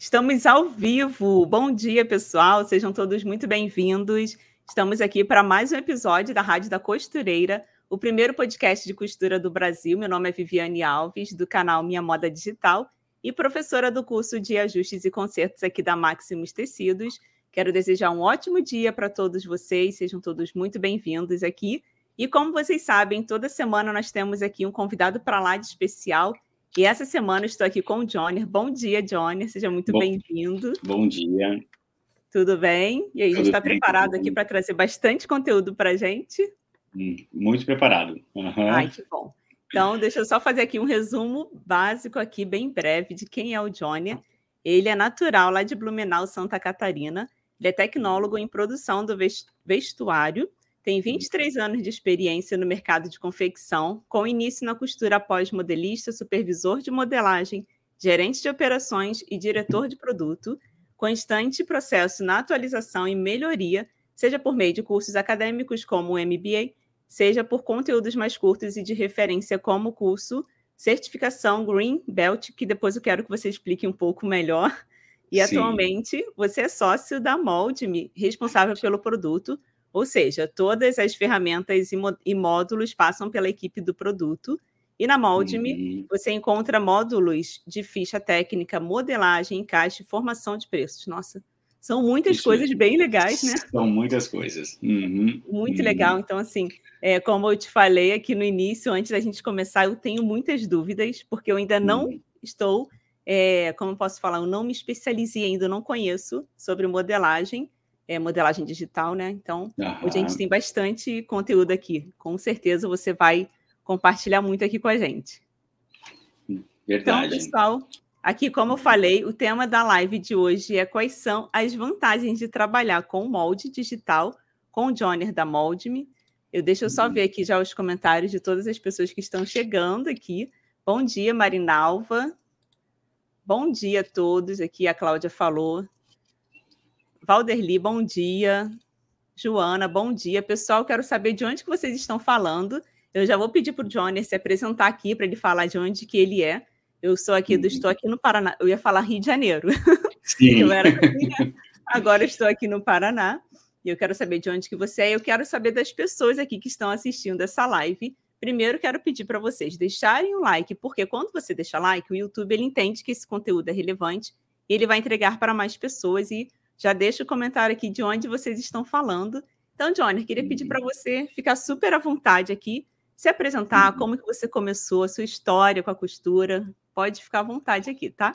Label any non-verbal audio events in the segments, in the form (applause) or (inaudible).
Estamos ao vivo. Bom dia, pessoal. Sejam todos muito bem-vindos. Estamos aqui para mais um episódio da Rádio da Costureira, o primeiro podcast de costura do Brasil. Meu nome é Viviane Alves, do canal Minha Moda Digital e professora do curso de Ajustes e Concertos aqui da Maximus Tecidos. Quero desejar um ótimo dia para todos vocês. Sejam todos muito bem-vindos aqui. E como vocês sabem, toda semana nós temos aqui um convidado para lá de especial e essa semana estou aqui com o Johnny. Bom dia, Johnny. Seja muito bem-vindo. Bom dia. Tudo bem? E aí, a gente está preparado aqui para trazer bastante conteúdo para a gente? Hum, muito preparado. Uhum. Ai, que bom. Então, deixa eu só fazer aqui um resumo básico aqui, bem breve, de quem é o Johnny. Ele é natural lá de Blumenau, Santa Catarina. Ele é tecnólogo em produção do vestuário tem 23 uhum. anos de experiência no mercado de confecção, com início na costura após modelista, supervisor de modelagem, gerente de operações e diretor de produto, constante processo na atualização e melhoria, seja por meio de cursos acadêmicos como o MBA, seja por conteúdos mais curtos e de referência como o curso Certificação Green Belt, que depois eu quero que você explique um pouco melhor. E Sim. atualmente você é sócio da Moldme, responsável pelo produto, ou seja, todas as ferramentas e módulos passam pela equipe do produto. E na Moldme, uhum. você encontra módulos de ficha técnica, modelagem, encaixe, formação de preços. Nossa, são muitas Isso coisas bem legais, né? São muitas coisas. Uhum. Muito uhum. legal. Então, assim, é, como eu te falei aqui no início, antes da gente começar, eu tenho muitas dúvidas, porque eu ainda não uhum. estou, é, como posso falar, eu não me especializei ainda, não conheço sobre modelagem é, modelagem digital, né? Então, Aham. hoje a gente tem bastante conteúdo aqui. Com certeza você vai compartilhar muito aqui com a gente. Então, Verdade. Então, pessoal, aqui, como eu falei, o tema da live de hoje é quais são as vantagens de trabalhar com molde digital com o Johnner da Moldme. Eu deixo só uhum. ver aqui já os comentários de todas as pessoas que estão chegando aqui. Bom dia, Marinalva. Bom dia a todos. Aqui a Cláudia falou. Valderli, bom dia. Joana, bom dia. Pessoal, quero saber de onde que vocês estão falando. Eu já vou pedir para o Johnny se apresentar aqui para ele falar de onde que ele é. Eu sou aqui, do, estou aqui no Paraná. Eu ia falar Rio de Janeiro. Sim. (laughs) eu era agora estou aqui no Paraná. E eu quero saber de onde que você é. Eu quero saber das pessoas aqui que estão assistindo essa live. Primeiro, quero pedir para vocês deixarem o like, porque quando você deixa like, o YouTube ele entende que esse conteúdo é relevante e ele vai entregar para mais pessoas e já deixa o comentário aqui de onde vocês estão falando. Então, Johnny, queria pedir para você ficar super à vontade aqui, se apresentar, uhum. como que você começou, a sua história com a costura. Pode ficar à vontade aqui, tá?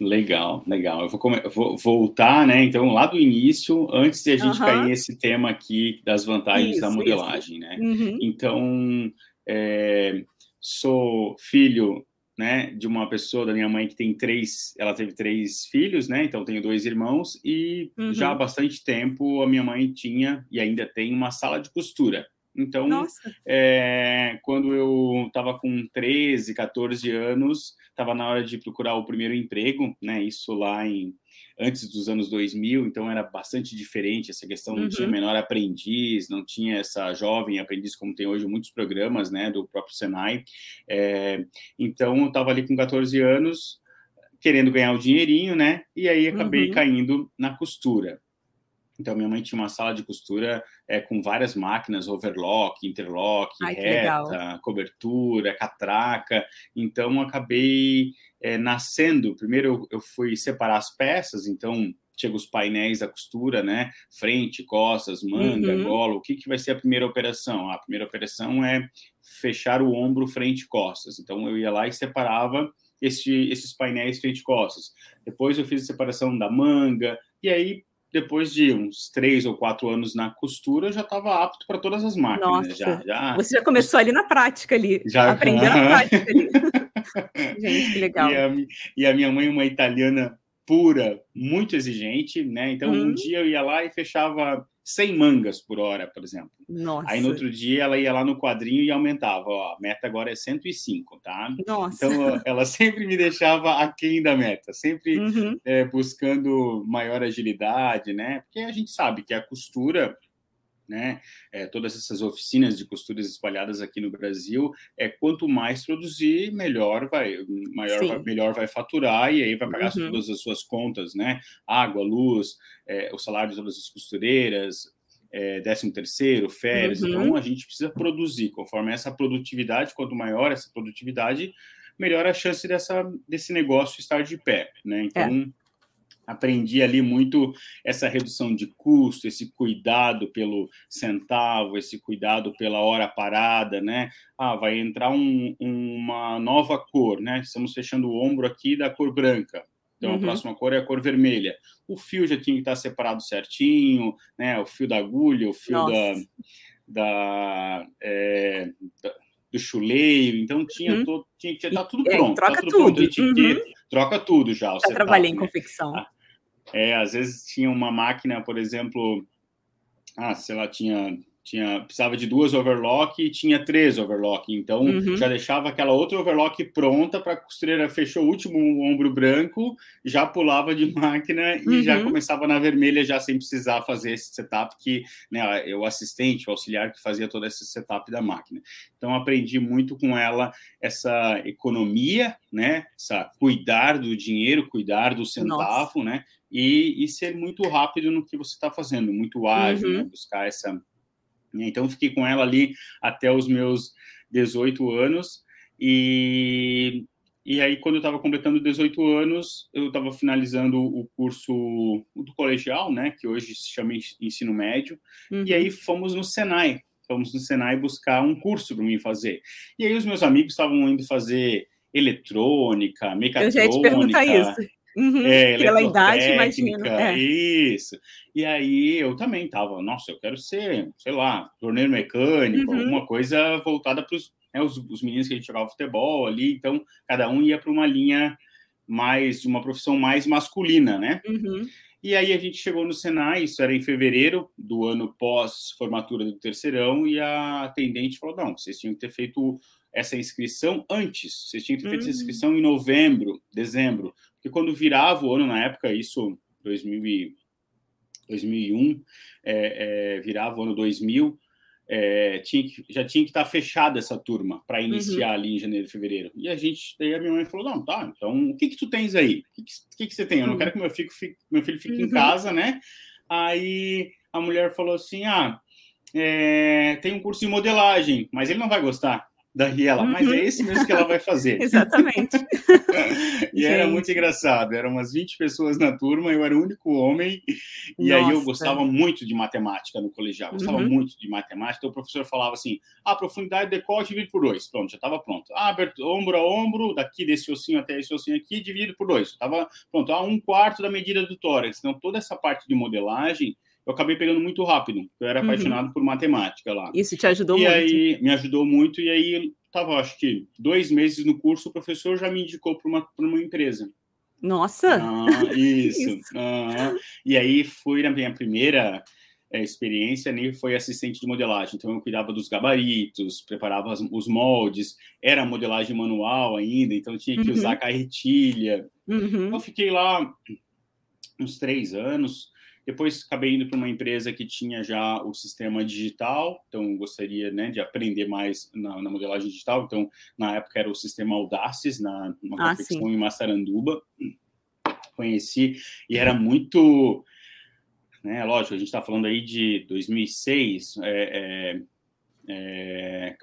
Legal, legal. Eu vou, eu vou, voltar, né? Então, lá do início, antes de a gente uhum. cair nesse tema aqui das vantagens isso, da modelagem, isso. né? Uhum. Então, é, sou filho né, de uma pessoa da minha mãe que tem três, ela teve três filhos, né, então tenho dois irmãos e uhum. já há bastante tempo a minha mãe tinha e ainda tem uma sala de costura. Então, é, quando eu estava com 13, 14 anos, estava na hora de procurar o primeiro emprego, né, isso lá em antes dos anos 2000, então era bastante diferente essa questão, não uhum. tinha menor aprendiz, não tinha essa jovem aprendiz como tem hoje muitos programas, né, do próprio Senai. É, então eu estava ali com 14 anos, querendo ganhar o dinheirinho, né, e aí acabei uhum. caindo na costura. Então, minha mãe tinha uma sala de costura é, com várias máquinas, overlock, interlock, Ai, reta, cobertura, catraca. Então, acabei é, nascendo. Primeiro, eu, eu fui separar as peças, então chega os painéis da costura, né? Frente, costas, manga, uhum. gola. O que, que vai ser a primeira operação? A primeira operação é fechar o ombro frente costas. Então eu ia lá e separava esse, esses painéis frente costas. Depois eu fiz a separação da manga e aí depois de uns três ou quatro anos na costura, eu já estava apto para todas as máquinas. Nossa, já, já... Você já começou ali na prática ali, já aprendeu na prática ali. (laughs) Gente, que legal. E a, e a minha mãe, uma italiana pura, muito exigente, né? Então, hum. um dia eu ia lá e fechava 100 mangas por hora, por exemplo. Nossa. Aí no outro dia ela ia lá no quadrinho e aumentava, ó, a meta agora é 105, tá? Nossa. Então ela (laughs) sempre me deixava aquém da meta, sempre uhum. é, buscando maior agilidade, né? Porque a gente sabe que a costura né, é, todas essas oficinas de costuras espalhadas aqui no Brasil, é quanto mais produzir, melhor vai, maior vai, melhor vai faturar e aí vai pagar uhum. todas as suas contas, né, água, luz, é, o salário de todas as costureiras, é, décimo terceiro, férias, uhum. então a gente precisa produzir, conforme essa produtividade, quanto maior essa produtividade, melhor a chance dessa, desse negócio estar de pé, né, então... É aprendi ali muito essa redução de custo, esse cuidado pelo centavo, esse cuidado pela hora parada, né? Ah, vai entrar um, uma nova cor, né? Estamos fechando o ombro aqui da cor branca. Então, uhum. a próxima cor é a cor vermelha. O fio já tinha que estar separado certinho, né? O fio da agulha, o fio Nossa. da, da, é, da do chuleio, então tinha, uhum. todo, tinha que estar tudo pronto. troca tudo. tudo. Pronto. Uhum. Troca tudo já. Já trabalhei em né? confecção. Ah, é, às vezes tinha uma máquina, por exemplo, ah, sei lá, tinha tinha precisava de duas overlock e tinha três overlock, então uhum. já deixava aquela outra overlock pronta para a costureira fechou o último ombro branco, já pulava de (laughs) máquina e uhum. já começava na vermelha já sem precisar fazer esse setup que, né, o assistente, o auxiliar que fazia todo esse setup da máquina. Então aprendi muito com ela essa economia, né, essa cuidar do dinheiro, cuidar do centavo, Nossa. né, e, e, ser muito rápido no que você está fazendo, muito ágil, né, uhum. né, buscar essa né? Então, fiquei com ela ali até os meus 18 anos. E, e aí, quando eu estava completando 18 anos, eu estava finalizando o curso do colegial, né, que hoje se chama ensino médio. Uhum. E aí, fomos no Senai. Fomos no Senai buscar um curso para mim fazer. E aí, os meus amigos estavam indo fazer eletrônica, mecatrônica. Eu já ia te perguntar isso. Uhum, é, pela idade, imagino. É. Isso. E aí eu também tava, nossa, eu quero ser, sei lá, torneiro mecânico, uhum. alguma coisa voltada para né, os, os meninos que a gente jogava futebol ali. Então, cada um ia para uma linha mais, de uma profissão mais masculina, né? Uhum. E aí a gente chegou no Senai, isso era em fevereiro do ano pós-formatura do terceirão, e a atendente falou: não, vocês tinham que ter feito essa inscrição antes, vocês tinham que ter feito essa hum. inscrição em novembro, dezembro, porque quando virava o ano, na época, isso, 2000 e, 2001, é, é, virava o ano 2000, é, tinha que, já tinha que estar fechada essa turma para uhum. iniciar uhum. ali em janeiro, fevereiro. E a gente, daí a minha mãe falou: não, tá, então o que que tu tens aí? O que que, que, você tem? Eu não uhum. quero que meu filho fique, meu filho fique uhum. em casa, né? Aí a mulher falou assim: ah, é, tem um curso de modelagem, mas ele não vai gostar. Daí ela, uhum. mas é uhum. esse mesmo que ela vai fazer. (laughs) Exatamente. (laughs) e Gente. era muito engraçado, eram umas 20 pessoas na turma, eu era o único homem, e Nossa. aí eu gostava muito de matemática no colegial, gostava uhum. muito de matemática, então o professor falava assim, a ah, profundidade de decote dividido por dois, pronto, já estava pronto. Ah, ombro a ombro, daqui desse ossinho até esse ossinho aqui, dividido por dois, estava pronto, ah, um quarto da medida do tórax, então toda essa parte de modelagem, eu acabei pegando muito rápido. Eu era uhum. apaixonado por matemática lá. Isso te ajudou e muito. E aí me ajudou muito. E aí estava, acho que dois meses no curso, o professor já me indicou para uma, uma empresa. Nossa! Ah, (laughs) isso. isso. Ah, e aí fui na minha primeira é, experiência, nem foi assistente de modelagem. Então eu cuidava dos gabaritos, preparava as, os moldes, era modelagem manual ainda, então tinha que uhum. usar carretilha. Uhum. Eu fiquei lá uns três anos. Depois acabei indo para uma empresa que tinha já o sistema digital, então gostaria né, de aprender mais na, na, modelagem digital. Então, na época era o sistema Audaces, na uma ah, confecção em Massaranduba. Conheci e era muito. Né, lógico, a gente está falando aí de 2006, é, é, é,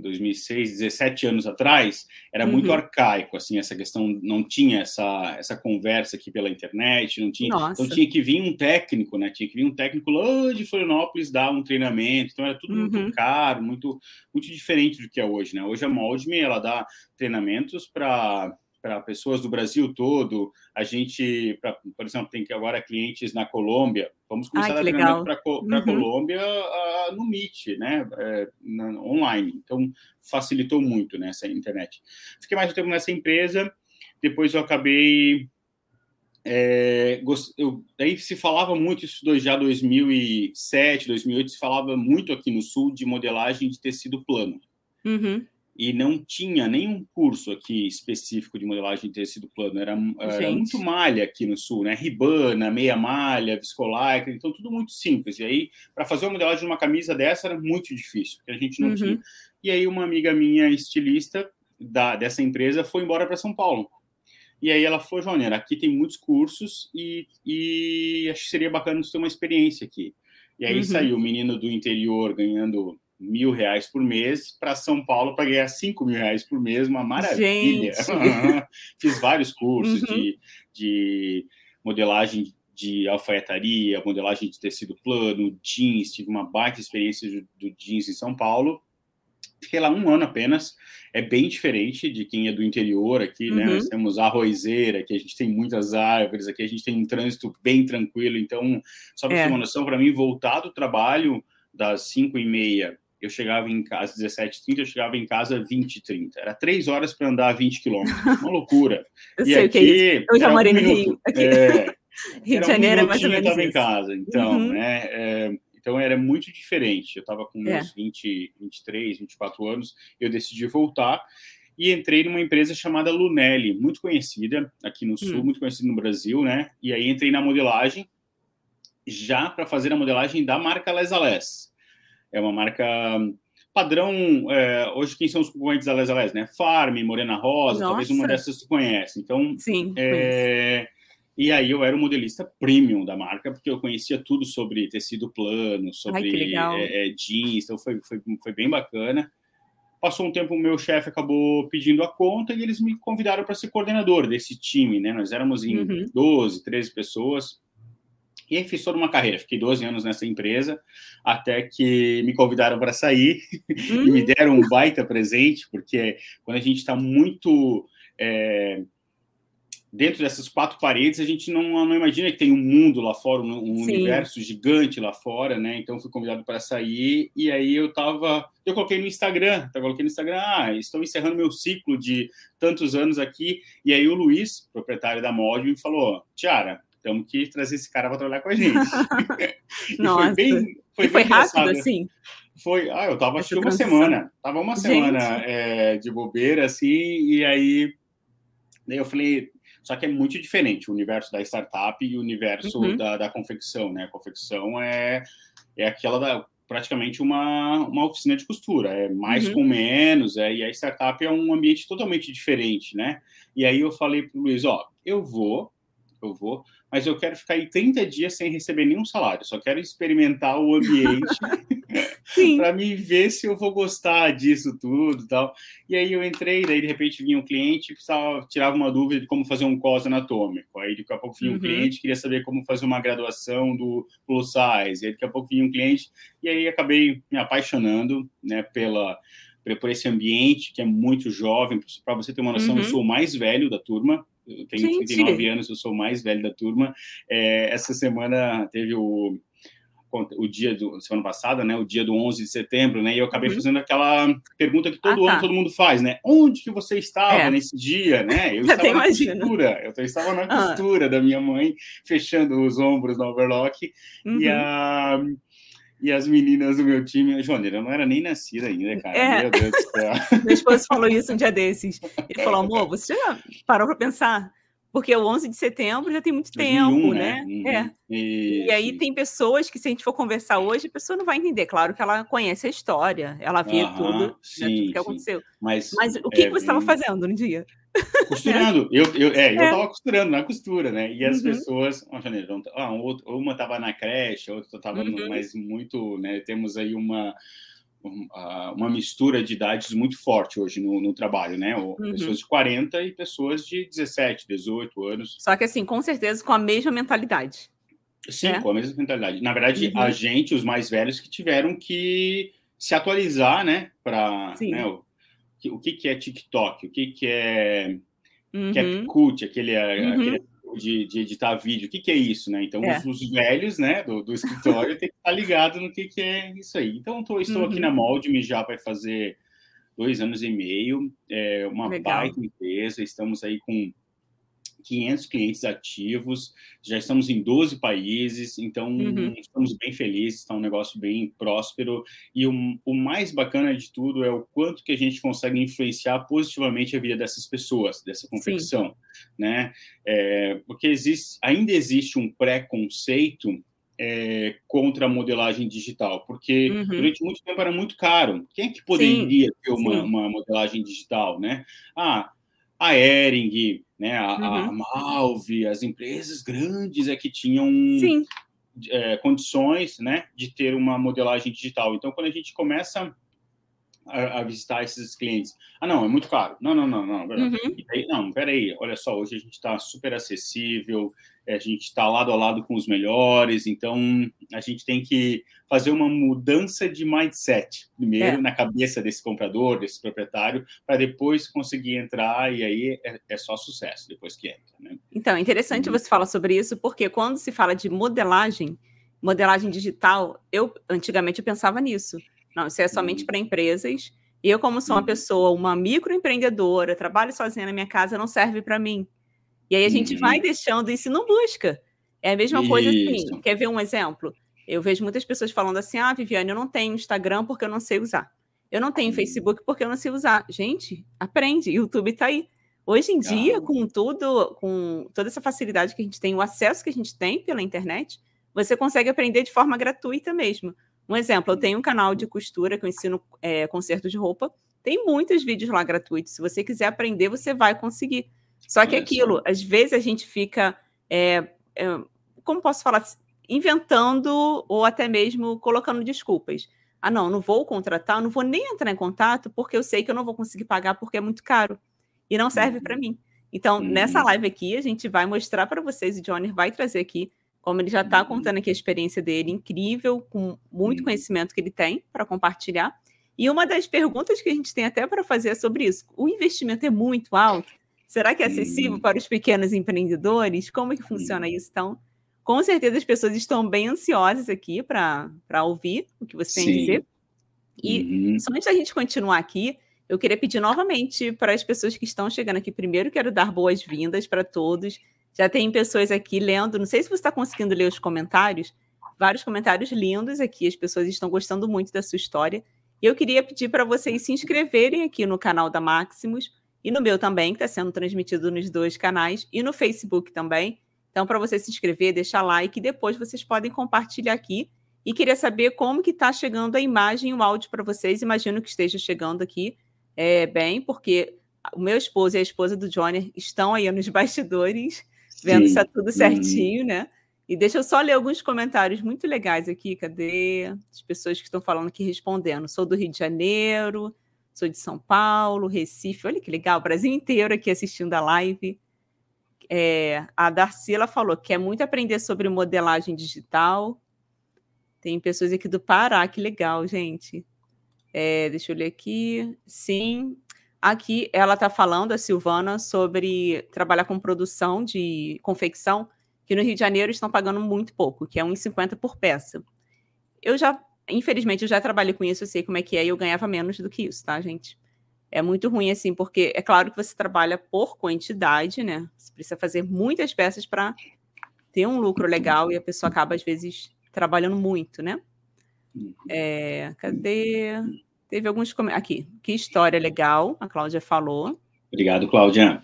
2006, 17 anos atrás, era uhum. muito arcaico, assim, essa questão, não tinha essa, essa conversa aqui pela internet, não tinha, Nossa. então tinha que vir um técnico, né, tinha que vir um técnico lá de Florianópolis dar um treinamento, então era tudo uhum. muito caro, muito, muito diferente do que é hoje, né, hoje a Moldme, ela dá treinamentos para para pessoas do Brasil todo. A gente, pra, por exemplo, tem que agora clientes na Colômbia. Vamos começar Ai, a treinamento para uhum. a Colômbia uh, no Meet, né? É, na, online. Então, facilitou muito né, essa internet. Fiquei mais um tempo nessa empresa. Depois eu acabei é, eu, daí se falava muito isso já 2007, 2008, se falava muito aqui no Sul de modelagem de tecido plano. Uhum. E não tinha nenhum curso aqui específico de modelagem de tecido plano, era, era muito malha aqui no sul, né? Ribana, meia malha, viscolaicra, então tudo muito simples. E aí, para fazer uma modelagem de uma camisa dessa era muito difícil, porque a gente não uhum. tinha. E aí, uma amiga minha, estilista da, dessa empresa, foi embora para São Paulo. E aí ela falou, Jônia, aqui tem muitos cursos e, e acho que seria bacana você ter uma experiência aqui. E aí uhum. saiu o menino do interior ganhando mil reais por mês para São Paulo para ganhar cinco mil reais por mês, uma maravilha. (laughs) Fiz vários cursos uhum. de, de modelagem de alfaiataria, modelagem de tecido plano, jeans, tive uma baita experiência do jeans em São Paulo. Fiquei lá um ano apenas, é bem diferente de quem é do interior aqui, né? uhum. Nós temos a arrozeira, aqui a gente tem muitas árvores, aqui a gente tem um trânsito bem tranquilo, então, só para é. ter uma noção, para mim, voltar do trabalho das 5 e meia eu chegava em casa às 17h30, eu chegava em casa às 20h30. Era três horas para andar 20 quilômetros. (laughs) Uma loucura. eu e sei aqui, o que é isso. Eu já morei um no Rio. Aqui. É, (laughs) Rio de Janeiro um é mais ou menos. Eu estava em casa. Então, uhum. né? É, então era muito diferente. Eu estava com meus é. 20, 23, 24 anos. Eu decidi voltar e entrei numa empresa chamada Lunelli, muito conhecida aqui no Sul, hum. muito conhecida no Brasil, né? E aí entrei na modelagem já para fazer a modelagem da marca Les Ales é uma marca padrão. É, hoje, quem são os concorrentes da Les Ales, né? Farm, Morena Rosa, Nossa. talvez uma dessas tu conhece. Então, Sim. É, e aí eu era o modelista premium da marca, porque eu conhecia tudo sobre tecido plano, sobre Ai, é, é, jeans, então foi, foi, foi bem bacana. Passou um tempo, o meu chefe acabou pedindo a conta e eles me convidaram para ser coordenador desse time, né? Nós éramos em uhum. 12, 13 pessoas. E aí fiz toda uma carreira, fiquei 12 anos nessa empresa, até que me convidaram para sair (laughs) e me hum. deram um baita presente, porque quando a gente está muito é, dentro dessas quatro paredes, a gente não, não imagina que tem um mundo lá fora, um, um universo gigante lá fora, né? Então fui convidado para sair e aí eu tava, eu coloquei no Instagram, eu coloquei no Instagram, ah, estou encerrando meu ciclo de tantos anos aqui. E aí o Luiz, proprietário da Mod, me falou, Tiara, temos que trazer esse cara para trabalhar com a gente. (laughs) (laughs) Nossa. foi bem, foi, e foi rápido assim? Foi, ah, eu tava acho que uma semana, tava uma semana é, de bobeira assim, e aí daí eu falei, só que é muito diferente o universo da startup e o universo uhum. da, da confecção, né? A confecção é, é aquela da praticamente uma, uma oficina de costura, é mais uhum. com menos, é, e a startup é um ambiente totalmente diferente, né? E aí eu falei para o Luiz, ó, eu vou, eu vou, mas eu quero ficar aí 30 dias sem receber nenhum salário, só quero experimentar o ambiente (laughs) (laughs) para me ver se eu vou gostar disso tudo e tal. E aí eu entrei, daí de repente vinha um cliente precisava, tirava uma dúvida de como fazer um cos anatômico. Aí daqui a pouco vinha um uhum. cliente queria saber como fazer uma graduação do plus size. E aí daqui a pouco vinha um cliente e aí acabei me apaixonando, né, pela por esse ambiente que é muito jovem. Para você ter uma noção, uhum. eu sou o mais velho da turma, eu tenho Gente. 39 anos, eu sou o mais velho da turma. É, essa semana teve o, o dia do semana passada, né, o dia do 11 de setembro, né, e eu acabei uhum. fazendo aquela pergunta que todo ah, tá. ano todo mundo faz, né? Onde que você estava é. nesse dia, né? Eu (laughs) estava na costura, eu estava na ah. costura da minha mãe, fechando os ombros no overlock, uhum. e a e as meninas do meu time, Joaneira, eu não era nem nascida ainda, cara. É. Meu Deus do céu. (laughs) meu esposo falou isso um dia desses. Ele falou, amor, você já parou para pensar? Porque o 11 de setembro já tem muito 2001, tempo, né? né? Uhum. É. E, e aí tem pessoas que, se a gente for conversar hoje, a pessoa não vai entender. Claro que ela conhece a história, ela vê uhum, tudo, sim, né, tudo que aconteceu. Mas, Mas o que, é, que você estava fazendo no dia? Costurando. eu, eu, é, eu tava costurando na costura, né? E as uhum. pessoas, ó, janeiro, ah, uma estava na creche, outra estava uhum. no, mas muito, né? Temos aí uma uma mistura de idades muito forte hoje no, no trabalho, né? Uhum. Pessoas de 40 e pessoas de 17, 18 anos. Só que assim, com certeza com a mesma mentalidade. Sim, é? com a mesma mentalidade. Na verdade, uhum. a gente, os mais velhos, que tiveram que se atualizar, né? Para né, o, que, que é TikTok, o que, que é uhum. CapCut, aquele, uhum. aquele de, de, editar vídeo, o que, que é isso, né? Então, é. os, os, velhos, né, do, do escritório, (laughs) tem que estar ligado no que, que é isso aí. Então, tô, estou uhum. aqui na Moldme já vai fazer dois anos e meio, é uma Legal. baita empresa, estamos aí com 500 clientes ativos, já estamos em 12 países, então uhum. estamos bem felizes, está um negócio bem próspero. E o, o, mais bacana de tudo é o quanto que a gente consegue influenciar positivamente a vida dessas pessoas, dessa confecção, Sim. né? É, porque existe, ainda existe um preconceito é, contra a modelagem digital, porque uhum. durante muito tempo era muito caro. Quem é que poderia sim, ter uma, uma, modelagem digital, né? Ah, a Ering, né, a, uhum. a Malve, as empresas grandes é que tinham é, condições, né, de ter uma modelagem digital. Então, quando a gente começa a, a, visitar esses clientes. Ah, não, é muito caro. Não, não, não, não. Uhum. Aí, não, peraí, olha só, hoje a gente está super acessível, é, a gente está lado a lado com os melhores, então a gente tem que fazer uma mudança de mindset, primeiro é. na cabeça desse comprador, desse proprietário, para depois conseguir entrar e aí é, é, só sucesso depois que entra. Né? Então, é interessante uhum. você falar sobre isso, porque quando se fala de modelagem, modelagem digital, eu antigamente eu pensava nisso. Não, isso é somente uhum. para empresas. E eu, como sou uma uhum. pessoa, uma microempreendedora, trabalho sozinha na minha casa, não serve para mim. E aí a gente uhum. vai deixando isso não busca. É a mesma isso. coisa assim. Quer ver um exemplo? Eu vejo muitas pessoas falando assim: ah, Viviane, eu não tenho Instagram porque eu não sei usar. Eu não tenho uhum. Facebook porque eu não sei usar. Gente, aprende. YouTube está aí. Hoje em dia, com tudo, com toda essa facilidade que a gente tem, o acesso que a gente tem pela internet, você consegue aprender de forma gratuita mesmo. Um exemplo, eu tenho um canal de costura que eu ensino é, conserto de roupa. Tem muitos vídeos lá gratuitos. Se você quiser aprender, você vai conseguir. Só que aquilo, às vezes a gente fica, é, é, como posso falar, inventando ou até mesmo colocando desculpas. Ah, não, não vou contratar, não vou nem entrar em contato porque eu sei que eu não vou conseguir pagar porque é muito caro e não serve para uhum. mim. Então, uhum. nessa live aqui, a gente vai mostrar para vocês, o Johnny vai trazer aqui como ele já está uhum. contando aqui a experiência dele, incrível, com muito uhum. conhecimento que ele tem para compartilhar. E uma das perguntas que a gente tem até para fazer é sobre isso. O investimento é muito alto? Será que é acessível para os pequenos empreendedores? Como é que funciona isso? Então, com certeza as pessoas estão bem ansiosas aqui para ouvir o que você Sim. tem a dizer. E uhum. só antes da gente continuar aqui, eu queria pedir novamente para as pessoas que estão chegando aqui primeiro, quero dar boas-vindas para todos. Já tem pessoas aqui lendo, não sei se você está conseguindo ler os comentários, vários comentários lindos aqui, as pessoas estão gostando muito da sua história. E eu queria pedir para vocês se inscreverem aqui no canal da Maximus e no meu também, que está sendo transmitido nos dois canais, e no Facebook também. Então, para você se inscrever, deixar like, e depois vocês podem compartilhar aqui. E queria saber como que está chegando a imagem e o áudio para vocês. Imagino que esteja chegando aqui é, bem, porque o meu esposo e a esposa do Johnny estão aí nos bastidores vendo se é tudo certinho, uhum. né? E deixa eu só ler alguns comentários muito legais aqui. Cadê? As pessoas que estão falando aqui respondendo. Sou do Rio de Janeiro, sou de São Paulo, Recife. Olha que legal, o Brasil inteiro aqui assistindo a live. É, a Darcila falou que quer muito aprender sobre modelagem digital. Tem pessoas aqui do Pará, que legal, gente. É, deixa eu ler aqui. Sim, Aqui ela está falando, a Silvana, sobre trabalhar com produção de confecção, que no Rio de Janeiro estão pagando muito pouco, que é 1,50 por peça. Eu já, infelizmente, eu já trabalhei com isso, eu sei como é que é, e eu ganhava menos do que isso, tá, gente? É muito ruim, assim, porque é claro que você trabalha por quantidade, né? Você precisa fazer muitas peças para ter um lucro legal e a pessoa acaba, às vezes, trabalhando muito, né? É, cadê? Teve alguns comentários. Aqui, que história legal, a Cláudia falou. Obrigado, Cláudia.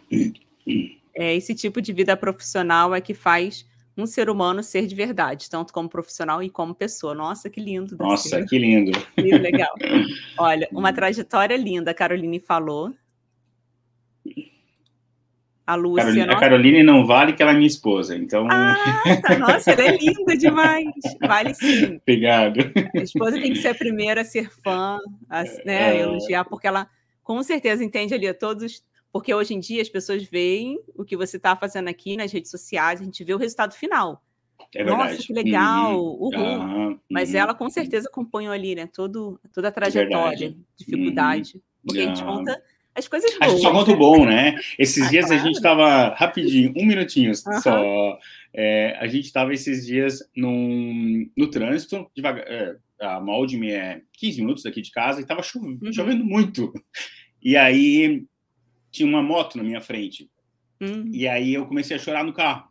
É, esse tipo de vida profissional é que faz um ser humano ser de verdade, tanto como profissional e como pessoa. Nossa, que lindo. Nossa, que lindo. Que legal. (laughs) Olha, uma trajetória linda, a Caroline falou. A Lúcia. Nossa... A Caroline não vale que ela é minha esposa, então. Ah, tá. Nossa, ela é linda demais. Vale sim. (laughs) Obrigado. A esposa tem que ser a primeira a ser fã, a né, é... elogiar, porque ela com certeza entende ali a todos. Porque hoje em dia as pessoas veem o que você está fazendo aqui nas redes sociais, a gente vê o resultado final. É Nossa, que legal, uhum. uhul. Mas ela com certeza acompanhou ali, né? Todo, toda a é trajetória, é dificuldade. Uhum. Porque a gente conta as coisas boas. A gente só conta o bom, né? Esses ah, dias claro. a gente estava, rapidinho, um minutinho uhum. só. É, a gente estava esses dias num, no trânsito, devagar, é, a Maldme é 15 minutos daqui de casa, e estava chovendo, uhum. chovendo muito. E aí tinha uma moto na minha frente. Hum. E aí eu comecei a chorar no carro.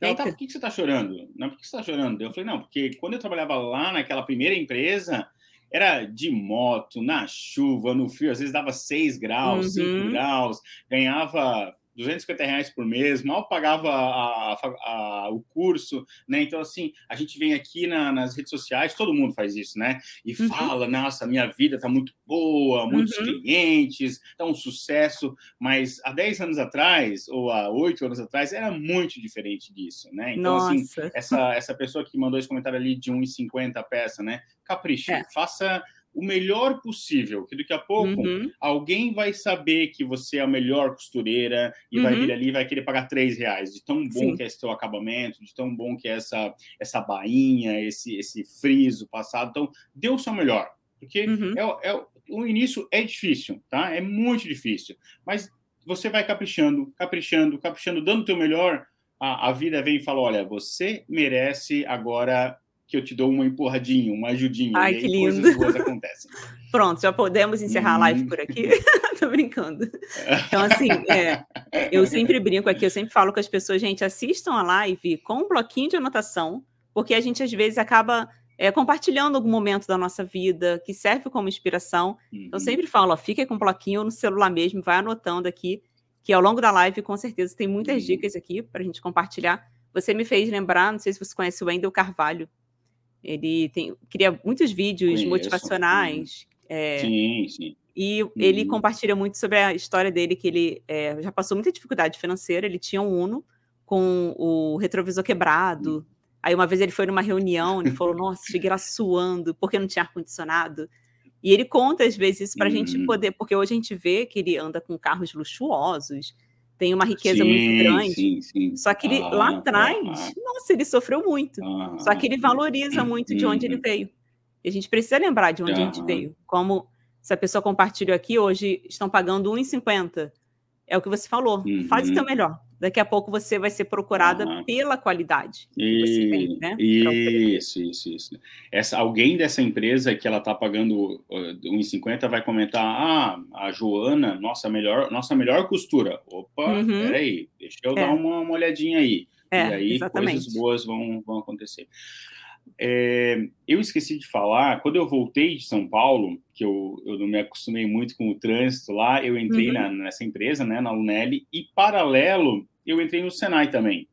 Ela, tá, por que, que você está chorando? Não, por que você está chorando? Eu falei, não, porque quando eu trabalhava lá naquela primeira empresa, era de moto, na chuva, no frio, às vezes dava 6 graus, 5 uhum. graus, ganhava 250 reais por mês, mal pagava a, a, a, o curso, né? Então, assim, a gente vem aqui na, nas redes sociais, todo mundo faz isso, né? E uhum. fala, nossa, minha vida tá muito boa, muitos uhum. clientes, tá um sucesso, mas há 10 anos atrás, ou há 8 anos atrás, era muito diferente disso, né? Então, assim, nossa. assim, essa, essa pessoa que mandou esse comentário ali de 1,50 a peça, né? Capricha, é. faça o melhor possível, que daqui a pouco uhum. alguém vai saber que você é a melhor costureira e uhum. vai vir ali e vai querer pagar três reais, de tão bom Sim. que é esse teu acabamento, de tão bom que é essa, essa bainha, esse, esse friso passado. Então, dê o seu melhor, porque uhum. é, é, o início é difícil, tá? É muito difícil, mas você vai caprichando, caprichando, caprichando, dando o teu melhor, a, a vida vem e fala, olha, você merece agora que eu te dou uma empurradinha, uma ajudinha. Ai, que lindo. coisas boas (laughs) acontecem. Pronto, já podemos encerrar a live por aqui? (laughs) Tô brincando. Então, assim, é, eu (laughs) sempre brinco aqui, eu sempre falo com as pessoas, gente, assistam a live com um bloquinho de anotação, porque a gente, às vezes, acaba é, compartilhando algum momento da nossa vida que serve como inspiração. Uhum. Eu sempre falo, ó, fica com um bloquinho no celular mesmo, vai anotando aqui, que ao longo da live, com certeza, tem muitas uhum. dicas aqui para a gente compartilhar. Você me fez lembrar, não sei se você conhece o Wendel Carvalho, ele tem, cria muitos vídeos Conheço, motivacionais. É, sim, sim. E ele uhum. compartilha muito sobre a história dele, que ele é, já passou muita dificuldade financeira. Ele tinha um Uno com o retrovisor quebrado. Uhum. Aí uma vez ele foi numa reunião e falou: (laughs) Nossa, cheguei lá suando, porque não tinha ar-condicionado. E ele conta às vezes isso para a uhum. gente poder, porque hoje a gente vê que ele anda com carros luxuosos, tem uma riqueza sim, muito grande. Sim, sim. Só que ele, ah, lá atrás, ah, nossa, ele sofreu muito. Ah, Só que ele valoriza (clears throat) muito de onde ele veio. E a gente precisa lembrar de onde a gente veio. Como essa pessoa compartilhou aqui, hoje estão pagando 1,50. É o que você falou. Uhum. Faz o teu melhor. Daqui a pouco você vai ser procurada uhum. pela qualidade que você tem, né? Isso, isso, isso. Essa, alguém dessa empresa que ela está pagando uh, 1,50 vai comentar: ah, a Joana, nossa melhor, nossa melhor costura. Opa, uhum. peraí, deixa eu é. dar uma, uma olhadinha aí. É, e aí exatamente. coisas boas vão, vão acontecer. É, eu esqueci de falar, quando eu voltei de São Paulo, que eu, eu não me acostumei muito com o trânsito lá, eu entrei uhum. na, nessa empresa, né, na Unel, e paralelo, eu entrei no Senai também.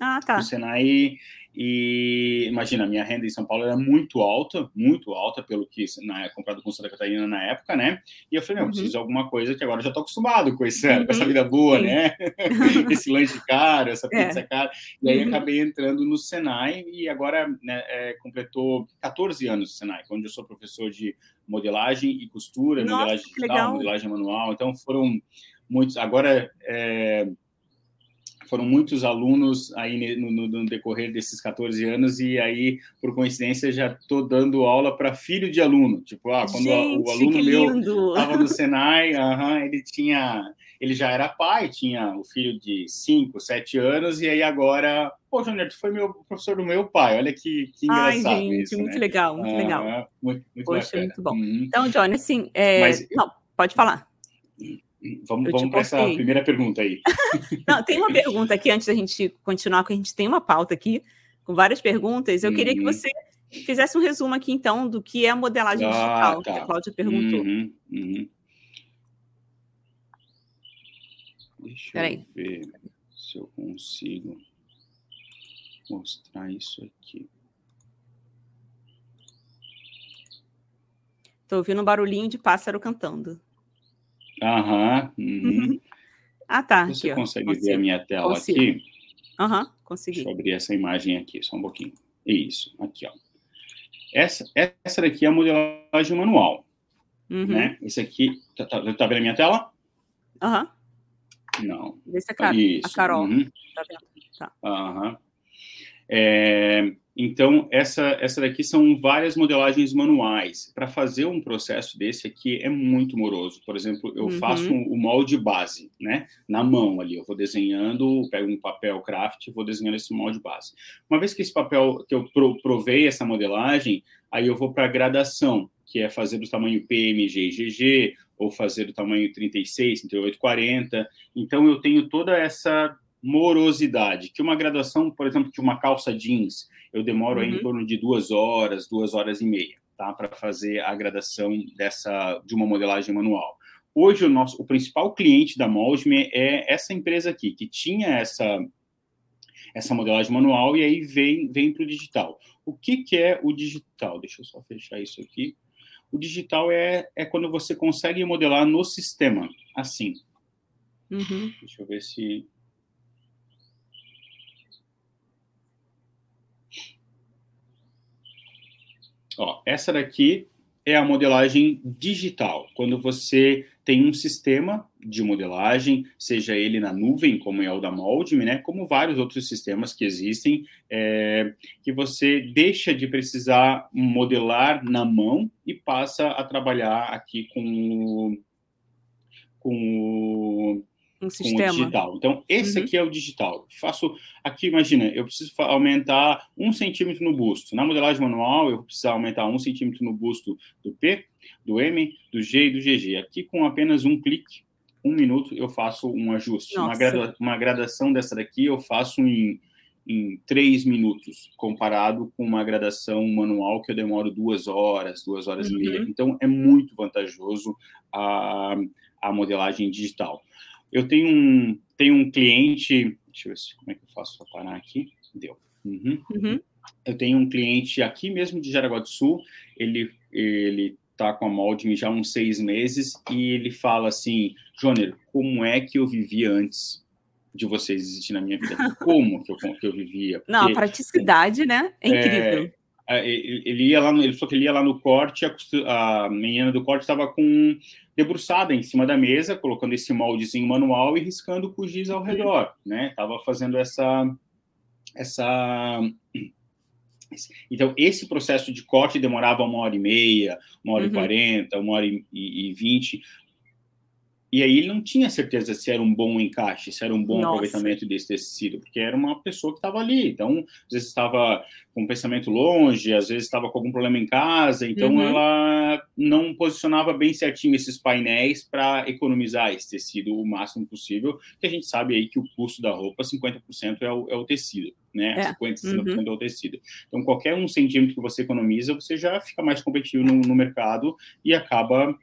Ah, tá. No Senai, e imagina, a minha renda em São Paulo era muito alta, muito alta, pelo que na, comprado com Santa Catarina na época, né? E eu falei, não, uhum. preciso de alguma coisa que agora já estou acostumado com, esse, uhum. com essa vida boa, Sim. né? (laughs) esse lanche caro, essa é. pizza é. cara. E aí uhum. acabei entrando no Senai e agora né, é, completou 14 anos no Senai, onde eu sou professor de modelagem e costura, Nossa, modelagem digital, modelagem manual. Então foram muitos. Agora. É, foram muitos alunos aí no, no, no, decorrer desses 14 anos e aí, por coincidência, já estou dando aula para filho de aluno. Tipo, ah, quando Gente, o aluno meu estava no (laughs) Senai, uh ele tinha, ele já era pai, tinha o filho de 5, 7 anos e aí agora, pô, Júnior, tu foi meu professor do meu pai. Olha que, que engraçado Ai, gente, isso, muito né? legal, muito legal. Muito, muito Poxa, bacana. muito bom. Uhum. Então, Johnny, assim, é... Mas, não, pode falar. Vamos, vamos para essa primeira pergunta aí. (laughs) Não, tem uma pergunta aqui antes da gente continuar, que a gente tem uma pauta aqui com várias perguntas. Eu uhum. queria que uhum. você fizesse um resumo aqui, então, do que é a modelagem ah, digital, tá. que a Cláudia perguntou. Uhum, uhum. Deixa Peraí. eu ver se eu consigo mostrar isso aqui. Estou ouvindo um barulhinho de pássaro cantando. Aham. Uhum. ah, tá. Você aqui, consegue ver a minha tela Consigo. aqui? Aham, uhum, consegui. Deixa eu abrir essa imagem aqui, só um pouquinho. Isso, aqui, ó. Essa, essa daqui é a modelagem manual. Uhum. Né? Esse aqui, tá, tá, tá, vendo a minha tela? Aham. Não. Esse é a, Isso. a Carol. Uhum. Tá vendo? Tá. Aham. É, então, essa, essa daqui são várias modelagens manuais. Para fazer um processo desse aqui é muito moroso. Por exemplo, eu uhum. faço o molde base, né? Na mão ali. Eu vou desenhando, pego um papel craft e vou desenhando esse molde base. Uma vez que esse papel, que eu provei essa modelagem, aí eu vou para a gradação. que é fazer do tamanho PMG e GG, ou fazer do tamanho 36, 38, 40. Então, eu tenho toda essa morosidade, que uma graduação, por exemplo, de uma calça jeans, eu demoro uhum. em torno de duas horas, duas horas e meia, tá? Para fazer a gradação dessa, de uma modelagem manual. Hoje, o nosso o principal cliente da Moldme é essa empresa aqui, que tinha essa, essa modelagem manual e aí vem, vem para o digital. O que, que é o digital? Deixa eu só fechar isso aqui. O digital é, é quando você consegue modelar no sistema, assim. Uhum. Deixa eu ver se. Ó, essa daqui é a modelagem digital, quando você tem um sistema de modelagem, seja ele na nuvem, como é o da Moldme, né, como vários outros sistemas que existem, é, que você deixa de precisar modelar na mão e passa a trabalhar aqui com, com um sistema. digital. Então, esse uhum. aqui é o digital. Faço aqui, imagina, eu preciso aumentar um centímetro no busto. Na modelagem manual, eu vou precisar aumentar um centímetro no busto do P, do M, do G e do GG. Aqui, com apenas um clique, um minuto, eu faço um ajuste. Uma, grada, uma gradação dessa daqui eu faço em, em três minutos, comparado com uma gradação manual que eu demoro duas horas, duas horas uhum. e meia. Uhum. Então, é muito vantajoso a, a modelagem digital. Eu tenho um, tenho um cliente, deixa eu ver se, como é que eu faço para parar aqui. Deu. Uhum. Uhum. Eu tenho um cliente aqui mesmo de Jaraguá do Sul, ele ele tá com a Molding já há uns seis meses e ele fala assim, Joner, como é que eu vivia antes de vocês existir na minha vida? Como que eu, que eu vivia? Porque, Não, a praticidade, né? É incrível. É, ele ia lá, no, ele falou que ele ia lá no corte, a, a menina do corte estava com debruçada em cima da mesa, colocando esse moldezinho manual e riscando com o giz ao redor, né? Tava fazendo essa essa então esse processo de corte demorava uma hora e meia, uma hora uhum. e quarenta, uma hora e vinte, e aí ele não tinha certeza se era um bom encaixe, se era um bom Nossa. aproveitamento desse tecido, porque era uma pessoa que estava ali. Então, às vezes estava com um pensamento longe, às vezes estava com algum problema em casa, então uhum. ela não posicionava bem certinho esses painéis para economizar esse tecido o máximo possível, que a gente sabe aí que o custo da roupa, 50% é o, é o tecido, né? É. 50%, 60% uhum. é o tecido. Então, qualquer um centímetro que você economiza, você já fica mais competitivo no, no mercado e acaba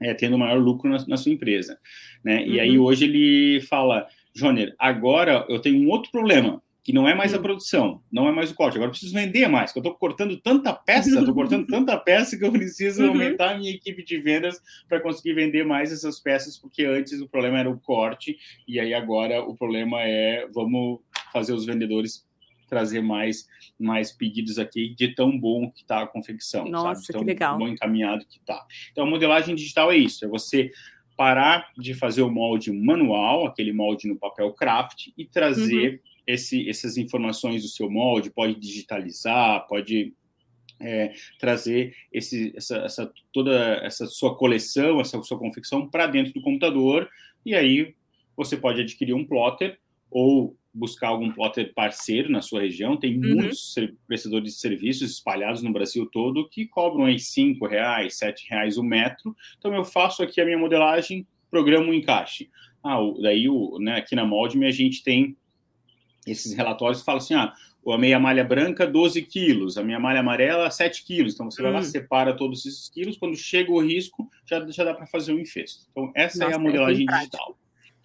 é, tendo maior lucro na, na sua empresa. Né? Uhum. E aí uhum. hoje ele fala, Joner, agora eu tenho um outro problema, que não é mais a uhum. produção, não é mais o corte. Agora eu preciso vender mais, que eu estou cortando tanta peça, estou cortando (laughs) tanta peça que eu preciso uhum. aumentar a minha equipe de vendas para conseguir vender mais essas peças, porque antes o problema era o corte, e aí agora o problema é vamos fazer os vendedores trazer mais, mais pedidos aqui de tão bom que está a confecção. Nossa, sabe? Tão que legal. bom encaminhado que está. Então, a modelagem digital é isso, é você parar de fazer o molde manual, aquele molde no papel craft, e trazer uhum. esse, essas informações do seu molde, pode digitalizar, pode é, trazer esse, essa, essa, toda essa sua coleção, essa sua confecção para dentro do computador, e aí você pode adquirir um plotter ou buscar algum plotter parceiro na sua região. Tem uhum. muitos prestadores de serviços espalhados no Brasil todo que cobram aí cinco reais, sete reais o metro. Então eu faço aqui a minha modelagem, programo o encaixe. Ah, o, daí o, né, aqui na Moldme a gente tem esses relatórios que falam assim, ah, a meia malha branca 12 quilos, a minha malha amarela 7 quilos. Então você vai lá, uhum. separa todos esses quilos, quando chega o risco, já, já dá para fazer o infesto. Então essa Nossa, é a modelagem é digital.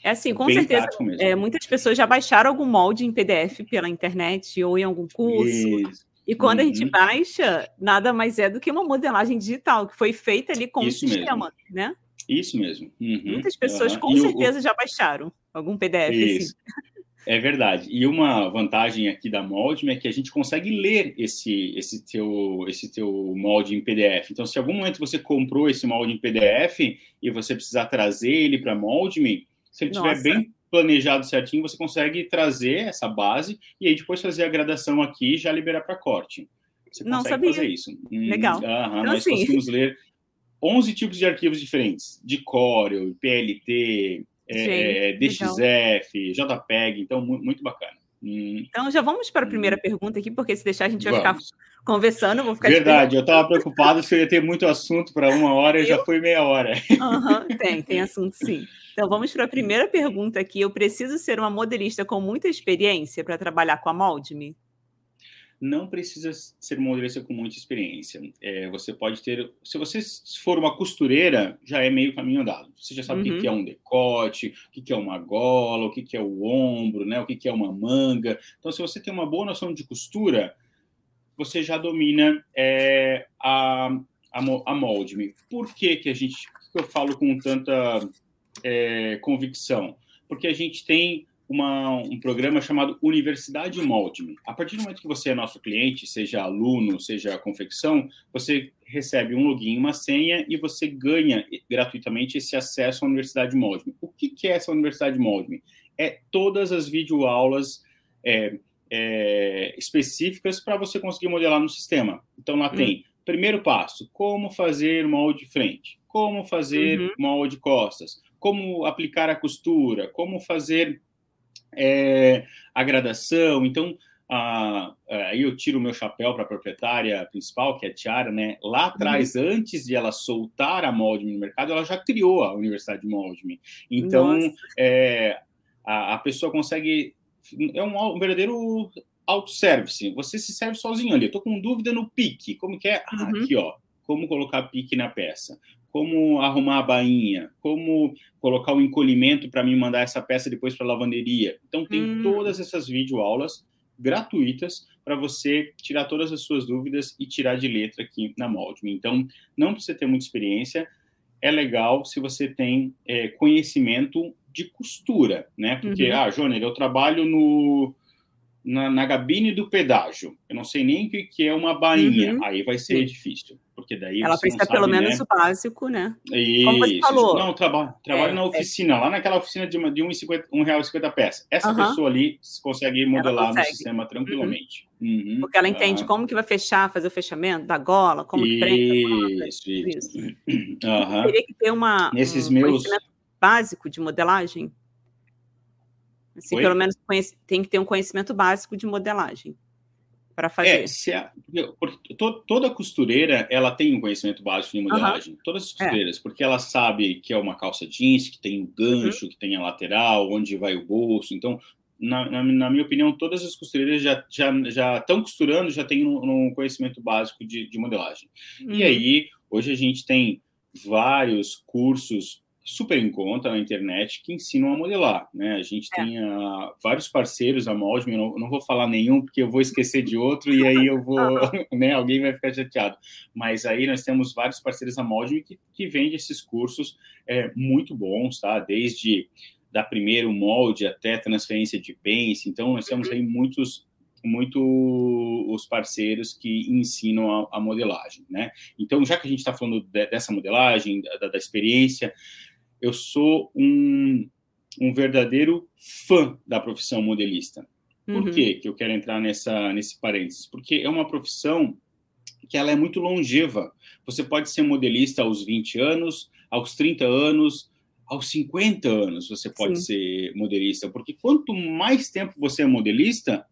É assim, com Bem certeza. É, muitas pessoas já baixaram algum molde em PDF pela internet ou em algum curso. Isso. E quando uhum. a gente uhum. baixa, nada mais é do que uma modelagem digital que foi feita ali com o um sistema, mesmo. né? Isso mesmo. Uhum. Muitas pessoas uhum. com e certeza o... já baixaram algum PDF. Assim. Isso. Assim. É verdade. E uma vantagem aqui da Moldme é que a gente consegue ler esse, esse, teu, esse teu molde em PDF. Então, se em algum momento você comprou esse molde em PDF e você precisar trazer ele para a Moldme, se ele estiver bem planejado certinho, você consegue trazer essa base e aí depois fazer a gradação aqui e já liberar para corte. Você consegue Não sabia. fazer isso. Hum, Legal. então, nós assim... conseguimos ler 11 tipos de arquivos diferentes, de Corel, PLT, é, DXF, legal. JPEG, então muito bacana. Hum. Então, já vamos para a primeira hum. pergunta aqui, porque se deixar a gente vai vamos. ficar conversando, vou ficar Verdade, eu estava preocupado se eu ia ter muito assunto para uma hora e já foi meia hora. Uhum, tem, tem assunto sim. Então, vamos para a primeira pergunta aqui. Eu preciso ser uma modelista com muita experiência para trabalhar com a Moldme? Não precisa ser modelista com muita experiência. É, você pode ter, se você for uma costureira, já é meio caminho andado. Você já sabe uhum. o que é um decote, o que é uma gola, o que é o ombro, né? O que é uma manga. Então, se você tem uma boa noção de costura, você já domina é, a, a, a molde. Por que que a gente, que eu falo com tanta é, convicção? Porque a gente tem uma, um programa chamado Universidade Moldme. A partir do momento que você é nosso cliente, seja aluno, seja confecção, você recebe um login, uma senha e você ganha gratuitamente esse acesso à Universidade Moldme. O que, que é essa Universidade Moldme? É todas as videoaulas é, é, específicas para você conseguir modelar no sistema. Então lá hum. tem primeiro passo, como fazer molde frente, como fazer uhum. molde costas, como aplicar a costura, como fazer é, a gradação. Então, aí eu tiro o meu chapéu para a proprietária principal, que é a Tiara, né? Lá atrás, uhum. antes de ela soltar a Moldme no mercado, ela já criou a Universidade de Moldme. Então, é, a, a, pessoa consegue. É um, um verdadeiro autosservice. Você se serve sozinho ali. Eu estou com dúvida no pique. Como que é? Ah, uhum. aqui, ó. Como colocar pique na peça como arrumar a bainha, como colocar o encolhimento para mim mandar essa peça depois para a lavanderia. Então tem hum. todas essas videoaulas gratuitas para você tirar todas as suas dúvidas e tirar de letra aqui na Moldme. Então não precisa ter muita experiência, é legal se você tem é, conhecimento de costura, né? Porque, uhum. ah, Jônia, eu trabalho no na, na gabine do pedágio. Eu não sei nem o que, que é uma bainha. Uhum. Aí vai ser Sim. difícil. Porque daí Ela precisa pelo menos né? o básico, né? Isso. Como você falou. Não, traba, trabalho é, na é. oficina, é. lá naquela oficina de, uma, de R$1,50 peça. Essa uhum. pessoa ali consegue modelar consegue. no sistema tranquilamente. Uhum. Uhum. Porque ela entende ah. como que vai fechar, fazer o fechamento da gola, como que prende. Isso, isso. isso. Uhum. Teria que ter uma, Nesses um meus... básico de modelagem Assim, pelo menos tem que ter um conhecimento básico de modelagem para fazer. É, a, toda costureira ela tem um conhecimento básico de modelagem, uhum. todas as é. costureiras, é. porque ela sabe que é uma calça jeans, que tem um gancho, uhum. que tem a lateral, onde vai o bolso. Então, na, na, na, minha opinião, todas as costureiras já já já estão costurando, já têm um, um conhecimento básico de, de modelagem. Uhum. E aí, hoje a gente tem vários cursos super em conta na internet que ensinam a modelar, né? A gente é. tem uh, vários parceiros da Moldme, eu não, não, vou falar nenhum porque eu vou esquecer de outro e aí eu vou, (laughs) (laughs) né? Alguém vai ficar chateado. Mas aí nós temos vários parceiros da Moldme que, que vendem esses cursos é, muito bons, tá? Desde da primeiro molde até transferência de pence. Então nós temos aí muitos muito os parceiros que ensinam a, a modelagem, né? Então, já que a gente está falando de, dessa modelagem, da, da experiência, eu sou um, um verdadeiro fã da profissão modelista. Por uhum. que eu quero entrar nessa, nesse parênteses? Porque é uma profissão que ela é muito longeva. Você pode ser modelista aos 20 anos, aos 30 anos, aos 50 anos você pode Sim. ser modelista, porque quanto mais tempo você é modelista,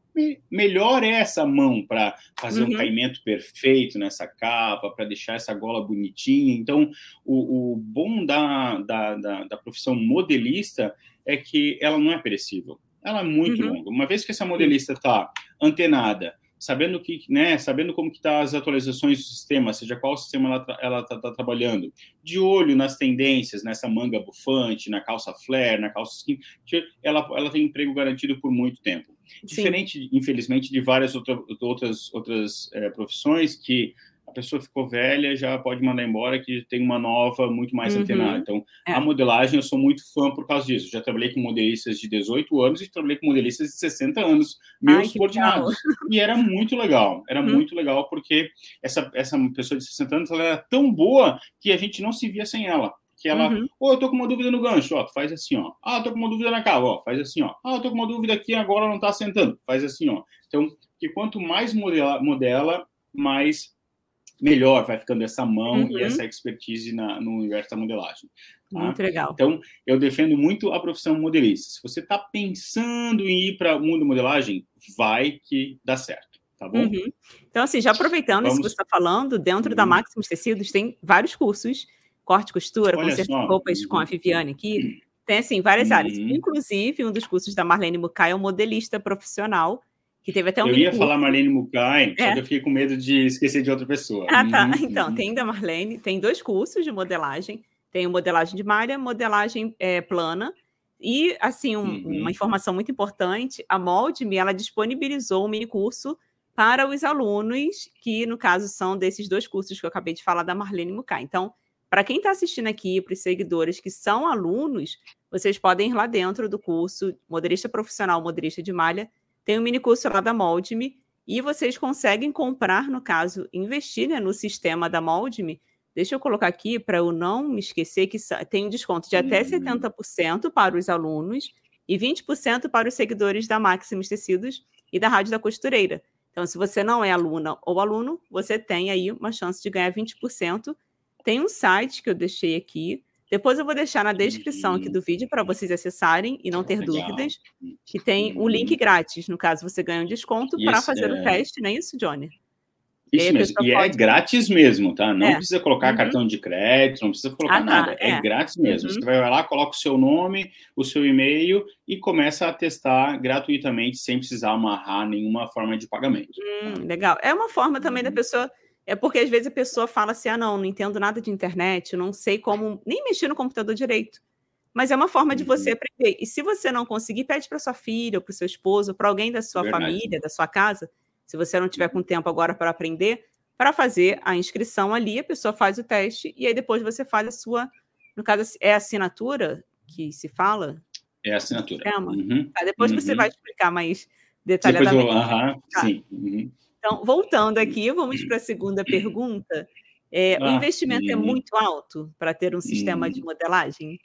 melhor é essa mão para fazer uhum. um caimento perfeito nessa capa, para deixar essa gola bonitinha. Então, o, o bom da, da, da, da, profissão modelista é que ela não é perecível. Ela é muito uhum. longa. Uma vez que essa modelista está antenada, sabendo que, né, sabendo como que tá as atualizações do sistema, seja qual sistema ela ela está tá trabalhando, de olho nas tendências, nessa manga bufante, na calça flare, na calça skin, ela ela tem emprego garantido por muito tempo. Diferente, Sim. infelizmente, de várias outra, outras, outras é, profissões que a pessoa ficou velha, já pode mandar embora, que tem uma nova muito mais uhum. antenada. Então, é. a modelagem, eu sou muito fã por causa disso. Já trabalhei com modelistas de 18 anos e trabalhei com modelistas de 60 anos, meus Ai, subordinados. (laughs) E era muito legal, era uhum. muito legal, porque essa, essa pessoa de 60 anos, ela era tão boa que a gente não se via sem ela que ela, uhum. oh, eu tô com uma dúvida no gancho, ó, faz assim, ó. Ah, eu tô com uma dúvida na cava, ó, faz assim, ó. Ah, eu tô com uma dúvida aqui agora não tá sentando, faz assim, ó. Então, que quanto mais modela, modela mais melhor vai ficando essa mão uhum. e essa expertise na, no universo da modelagem. Tá? Muito legal. Então, eu defendo muito a profissão modelista. Se você está pensando em ir para o mundo modelagem, vai que dá certo. Tá bom? Uhum. Então, assim, já aproveitando Vamos... isso que você está falando, dentro uhum. da Maximus Tecidos tem vários cursos, corte, costura, conserto de roupas com a. Viviane aqui. Tem, assim, várias áreas. Uhum. Inclusive, um dos cursos da Marlene Mukai é o modelista profissional, que teve até um. Eu ia curso. falar Marlene Mukai, é. só que eu fiquei com medo de esquecer de outra pessoa. Ah, tá. Uhum. Então, tem da Marlene, tem dois cursos de modelagem. Tem modelagem de malha, modelagem é, plana. E, assim, um, uhum. uma informação muito importante, a Moldme, ela disponibilizou um mini curso para os alunos, que, no caso, são desses dois cursos que eu acabei de falar da Marlene Mukai. Então, para quem está assistindo aqui, para os seguidores que são alunos, vocês podem ir lá dentro do curso Modelista Profissional, Modelista de Malha. Tem um mini curso lá da Moldme e vocês conseguem comprar, no caso, investir né, no sistema da Moldme. Deixa eu colocar aqui para eu não me esquecer que tem um desconto de até 70% para os alunos e 20% para os seguidores da Maximus Tecidos e da Rádio da Costureira. Então, se você não é aluna ou aluno, você tem aí uma chance de ganhar 20% tem um site que eu deixei aqui. Depois eu vou deixar na descrição aqui uhum. do vídeo para vocês acessarem e não ter Legal. dúvidas. Que tem um link uhum. grátis. No caso, você ganha um desconto para fazer é... o teste, não é isso, Johnny? Isso mesmo. E é pode... grátis mesmo, tá? Não é. precisa colocar uhum. cartão de crédito, não precisa colocar ah, tá. nada. É. é. grátis mesmo. Uhum. Você vai lá, coloca o seu nome, o seu e-mail e começa a testar gratuitamente, sem precisar amarrar nenhuma forma de pagamento. Hum, legal. É uma forma também da uhum. pessoa é porque às vezes a pessoa fala assim: ah, não, não entendo nada de internet, não sei como nem mexer no computador direito. Mas é uma forma de você uhum. aprender. E se você não conseguir, pede para sua filha, ou para o seu esposo, para alguém da sua Verdade. família, da sua casa, se você não tiver com tempo agora para aprender, para fazer a inscrição ali, a pessoa faz o teste e aí depois você faz a sua. No caso, é assinatura que se fala? É assinatura. Uhum. Tá, depois uhum. você vai explicar mais detalhadamente. Depois eu, uh -huh, tá. Sim. Uhum. Então, voltando aqui, vamos para a segunda pergunta. É, ah, o investimento é muito alto para ter um sistema de modelagem?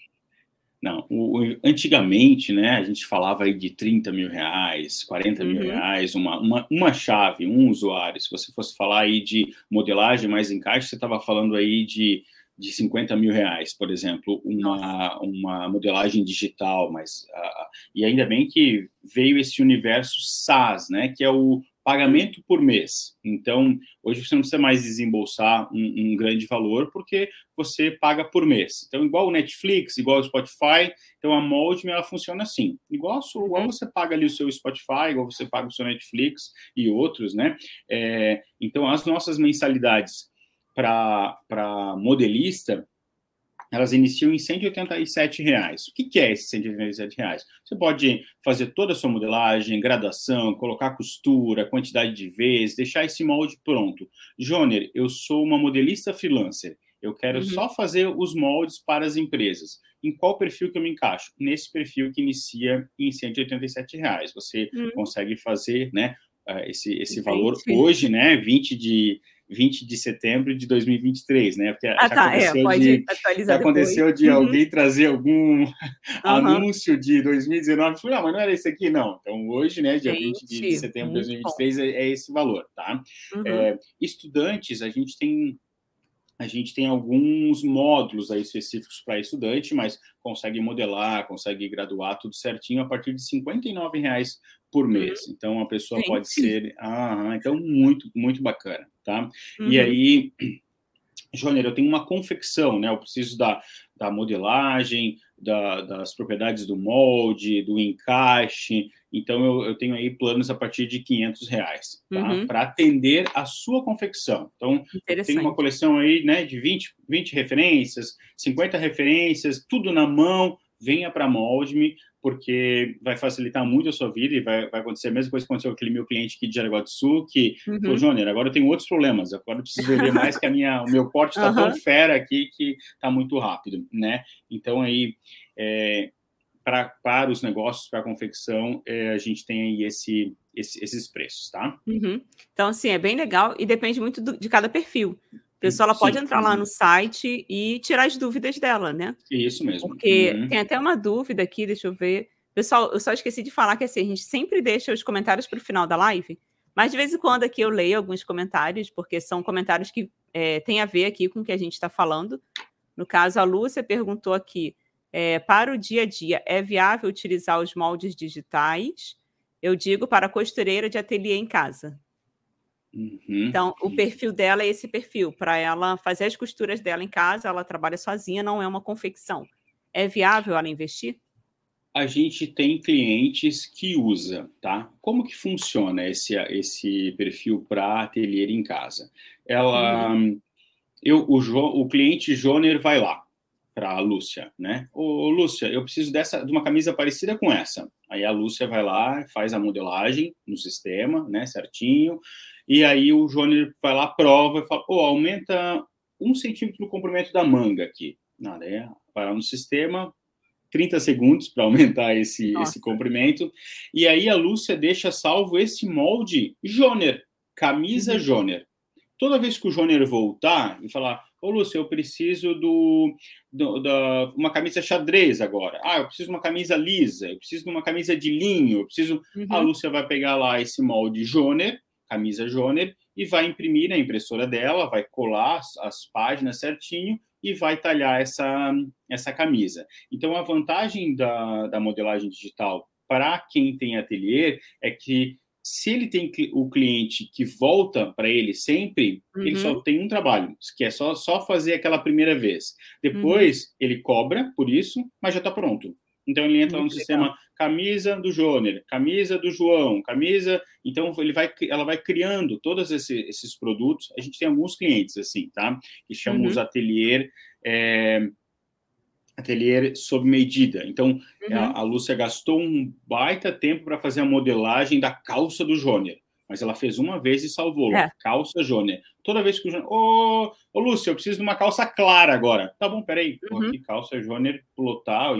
Não, o, o, antigamente, né, a gente falava aí de 30 mil reais, 40 mil uhum. reais, uma, uma, uma chave, um usuário. Se você fosse falar aí de modelagem mais encaixe, você estava falando aí de, de 50 mil reais, por exemplo, uma, uma modelagem digital, mas uh, e ainda bem que veio esse universo SaaS, né, que é o pagamento por mês. Então, hoje você não precisa mais desembolsar um, um, grande valor, porque você paga por mês. Então, igual o Netflix, igual o Spotify, então a Moldme, ela funciona assim. Igual, igual você paga ali o seu Spotify, igual você paga o seu Netflix e outros, né? É, então, as nossas mensalidades para modelista, elas iniciam em 187 reais. O que, que é esses 187 reais? Você pode fazer toda a sua modelagem, graduação, colocar costura, quantidade de vezes, deixar esse molde pronto. Joner, eu sou uma modelista freelancer. Eu quero uhum. só fazer os moldes para as empresas. Em qual perfil que eu me encaixo? Nesse perfil que inicia em 187 reais. Você uhum. consegue fazer, né, eh, esse, esse valor hoje, né, 20 de 20 de setembro de 2023, né? Porque ah, tá, é, pode de, atualizar já aconteceu de uhum. alguém trazer algum uhum. anúncio de 2019, falei, ah, mas não era esse aqui, não. Então, hoje, né, dia Gente, 20 de setembro de 2023, é, é, esse valor, tá? Uhum. É, estudantes, a gente tem a gente tem alguns módulos aí específicos para estudante, mas consegue modelar, consegue graduar tudo certinho a partir de R$ reais por uhum. mês. Então a pessoa sim, pode ser, ah, então muito muito bacana, tá? Uhum. E aí, (clears throat) Joner, eu tenho uma confecção, né? Eu preciso da, da modelagem, da, das propriedades do molde, do encaixe. Então, eu, eu, tenho aí planos a partir de 500 reais, tá? Uhum. Para atender a sua confecção. Então, tenho uma coleção aí, né, de 20, 20 referências, 50 referências, tudo na mão, venha para Molde-me, porque vai facilitar muito a sua vida e vai, vai acontecer a mesma coisa que aconteceu com aquele meu cliente aqui de Jaraguá do Sul, que uhum. falou, Jônior, agora eu tenho outros problemas, agora eu preciso vender mais que a minha, o meu corte está uhum. tão fera aqui que está muito rápido, né? Então, aí, é, pra, para os negócios, para a confecção, é, a gente tem aí esse, esse, esses preços, tá? Uhum. Então, assim, é bem legal e depende muito do, de cada perfil. A pessoa ela pode Sim. entrar lá no site e tirar as dúvidas dela, né? Isso mesmo. Porque uhum. tem até uma dúvida aqui, deixa eu ver. Pessoal, eu só esqueci de falar que assim, a gente sempre deixa os comentários para o final da live, mas de vez em quando aqui eu leio alguns comentários, porque são comentários que é, têm a ver aqui com o que a gente está falando. No caso, a Lúcia perguntou aqui: é, para o dia a dia, é viável utilizar os moldes digitais? Eu digo para costureira de ateliê em casa. Uhum. Então, o perfil dela é esse perfil, para ela fazer as costuras dela em casa, ela trabalha sozinha, não é uma confecção. É viável ela investir? A gente tem clientes que usa, tá? Como que funciona esse, esse perfil para ateliê em casa? Ela, uhum. eu, o, o cliente Joner vai lá, para a Lúcia, né? Ô, Lúcia, eu preciso dessa, de uma camisa parecida com essa. Aí a Lúcia vai lá, faz a modelagem no sistema, né, certinho. E aí o Jônio vai lá, prova e fala, pô, aumenta um centímetro no comprimento da manga aqui. Nada, é, vai lá no sistema, 30 segundos para aumentar esse, esse comprimento. E aí a Lúcia deixa salvo esse molde Joner, camisa uhum. Joner. Toda vez que o Joner voltar e falar, Ô, Lúcio, eu preciso do, do, da uma camisa xadrez agora. Ah, eu preciso de uma camisa lisa, eu preciso de uma camisa de linho, eu preciso. Uhum. A Lúcia vai pegar lá esse molde Joner, camisa Joner, e vai imprimir na impressora dela, vai colar as, as páginas certinho e vai talhar essa, essa camisa. Então, a vantagem da, da modelagem digital para quem tem ateliê é que se ele tem o cliente que volta para ele sempre, uhum. ele só uhum. tem um trabalho, que é só, só fazer aquela primeira vez. Depois, uhum. ele cobra por isso, mas já está pronto. Então, ele entra no sistema camisa do Joner, camisa do João, camisa... Então, ele vai, ela vai criando todos esse, esses produtos. A gente tem alguns clientes assim, tá? Que chamam uhum. os atelier... É, ateliê sob medida. Então, uhum. a, a, Lúcia gastou um baita tempo para fazer a modelagem da calça do Jôner. Mas ela fez uma vez e salvou. É. Calça Jôner. Toda vez que o Jôner... Ô, ô, Lúcia, eu preciso de uma calça clara agora. Tá bom, peraí. Uhum. aqui, calça Jôner, plotar, eu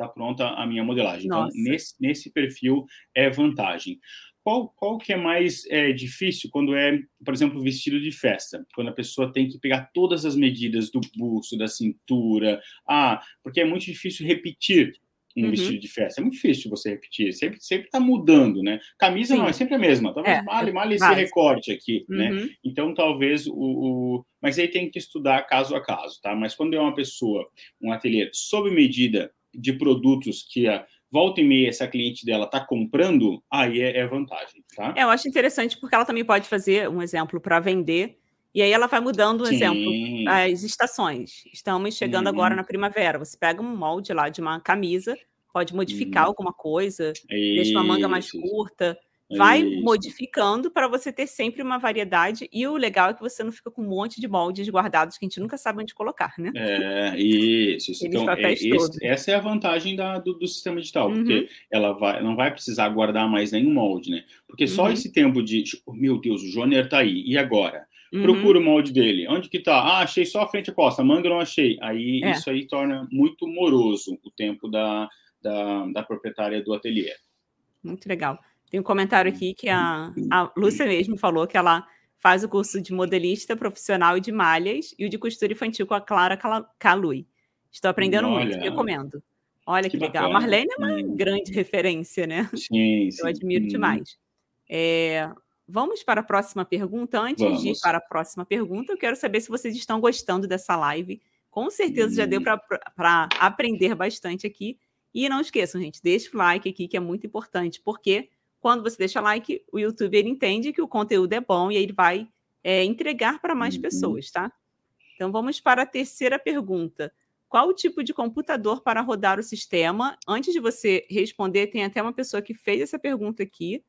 imprimi, tá pronta a minha modelagem. Então, Nossa. Então, nesse, nesse perfil é vantagem. Qual, qual que é mais é, difícil quando é, por exemplo, vestido de festa? Quando a pessoa tem que pegar todas as medidas do busto, da cintura. Ah, porque é muito difícil repetir um uhum. vestido de festa. É muito difícil você repetir. Sempre sempre está mudando, né? Camisa Sim. não é sempre a mesma. Talvez é, male, male esse recorte aqui, né? uhum. né? Então talvez o, o, mas aí tem que estudar caso a caso, tá? Mas quando é uma pessoa, um ateliê sob medida de produtos que a volta e meia essa cliente dela está comprando, aí é, é, vantagem, tá? É, eu acho interessante porque ela também pode fazer um exemplo para vender e aí ela vai mudando um Sim. exemplo as estações. Estamos chegando uhum. agora na primavera. Você pega um molde lá de uma camisa, pode modificar uhum. alguma coisa, Isso. deixa uma manga mais curta vai isso. modificando para você ter sempre uma variedade. E o legal é que você não fica com um monte de moldes guardados que a gente nunca sabe onde colocar, né? É, isso. isso. Então, é, esse, essa é a vantagem da, do, do sistema digital, uhum. porque ela vai, não vai precisar guardar mais nenhum molde, né? Porque só uhum. esse tempo de, tipo, meu Deus, o Joner tá aí, e agora? Uhum. Procura o molde dele. Onde que tá? Ah, achei só a frente e a costa. Manga não achei. Aí é. isso aí torna muito moroso o tempo da, da, da proprietária do ateliê. Muito legal. Tem um comentário aqui que a, a Lúcia mesmo falou que ela faz o curso de modelista profissional e de malhas e o de costura infantil com a Clara Calui. Estou aprendendo Olha, muito, recomendo. Olha que, que legal. A Marlene é uma hum. grande referência, né? Sim, sim. Eu admiro hum. demais. É, vamos para a próxima pergunta. Antes vamos. de ir para a próxima pergunta, eu quero saber se vocês estão gostando dessa live. Com certeza hum. já deu hum. para aprender bastante aqui. E não esqueçam, gente, deixa o like aqui, que é muito importante, porque quando você deixa like, o YouTube ele entende que o conteúdo é bom e ele vai é, entregar para mais uhum. pessoas, tá? Então vamos para a terceira pergunta. Qual o tipo de computador para rodar o sistema? Antes de você responder, tem até uma pessoa que fez essa pergunta aqui.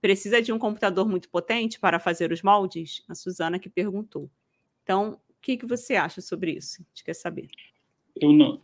Precisa de um computador muito potente para fazer os moldes? A Suzana que perguntou. Então, o que, que você acha sobre isso? A gente quer saber. Eu não,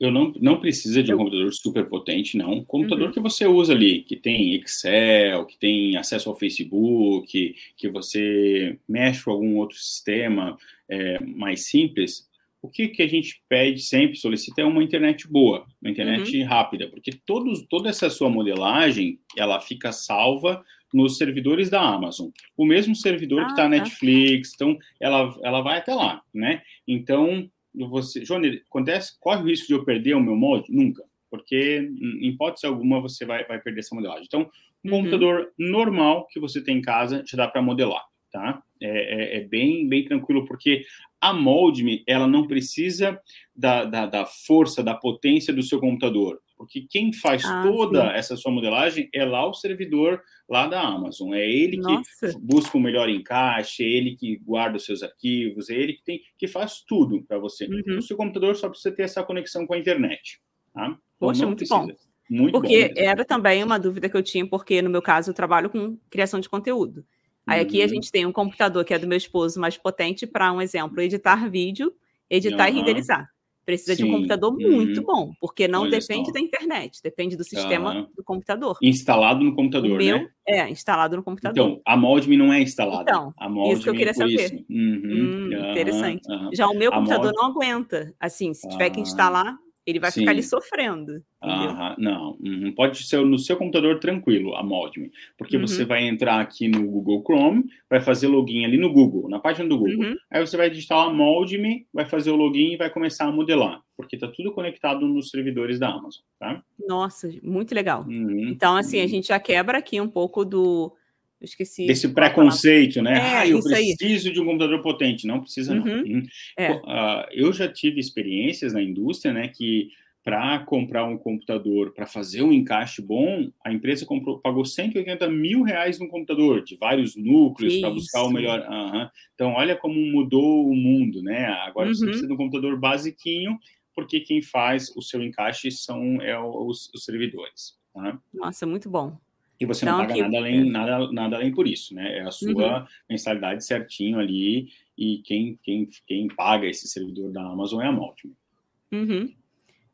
eu não, não precisa de um computador super potente, não. Um computador uhum. que você usa ali, que tem Excel, que tem acesso ao Facebook, que você mexe com algum outro sistema é, mais simples. O que, que a gente pede sempre, solicita, é uma internet boa, uma internet uhum. rápida, porque todos, toda essa sua modelagem, ela fica salva nos servidores da Amazon. O mesmo servidor ah, que está na tá. Netflix, então ela, ela vai até lá, né? Então, você, Johnny, acontece, corre o risco de eu perder o meu molde? Nunca, porque em hipótese alguma você vai, vai perder essa modelagem. Então, um uhum. computador normal que você tem em casa já dá para modelar, tá? É, é, é bem, bem tranquilo, porque a Moldme, ela não precisa da, da, da, força, da potência do seu computador, porque quem faz ah, toda sim. essa sua modelagem é lá o servidor lá da Amazon. É ele Nossa. que busca o melhor encaixe, é ele que guarda os seus arquivos, é ele que tem que faz tudo para você. Uhum. O seu computador só precisa ter essa conexão com a internet. Tá? Então, Poxa, muito precisa. bom. Muito porque bom era também uma dúvida que eu tinha, porque no meu caso eu trabalho com criação de conteúdo. Aí aqui a uhum. gente tem um computador que é do meu esposo mais potente para um exemplo, editar vídeo, editar uhum. e renderizar. Precisa Sim. de um computador muito uhum. bom, porque não Olha depende só. da internet, depende do sistema do computador. Instalado no computador, o meu, né? É, instalado no computador. Então, a Moldme não é instalada. Então, a isso que eu queria saber. Uhum. Hum, interessante. Já o meu a computador não aguenta. Assim, se tiver que instalar, ele vai Sim. ficar ali sofrendo. Aham, não, uhum. pode ser no seu computador tranquilo, a Moldme, porque uhum. você vai entrar aqui no Google Chrome, vai fazer login ali no Google, na página do Google. Uhum. Aí você vai digitar a Moldme, vai fazer o login e vai começar a modelar, porque está tudo conectado nos servidores da Amazon, tá? Nossa, muito legal. Uhum, então, assim, a gente já quebra aqui um pouco do eu esqueci. Desse preconceito, né? É, ah, eu preciso aí. de um computador potente. Não precisa, não. Uhum. Uhum. É. Uh, eu já tive experiências na indústria, né? Que para comprar um computador, para fazer um encaixe bom, a empresa comprou, pagou 180 mil reais no computador, de vários núcleos, para buscar o melhor. Uhum. Então, olha como mudou o mundo, né? Agora você uhum. precisa de um computador basiquinho, porque quem faz o seu encaixe são é, os, os servidores. Tá? Nossa, muito bom. E você então, não paga aqui, nada, além, nada, nada além por isso, né? É a sua uhum. mensalidade certinho ali, e quem, quem, quem paga esse servidor da Amazon é a Multimer. Uhum.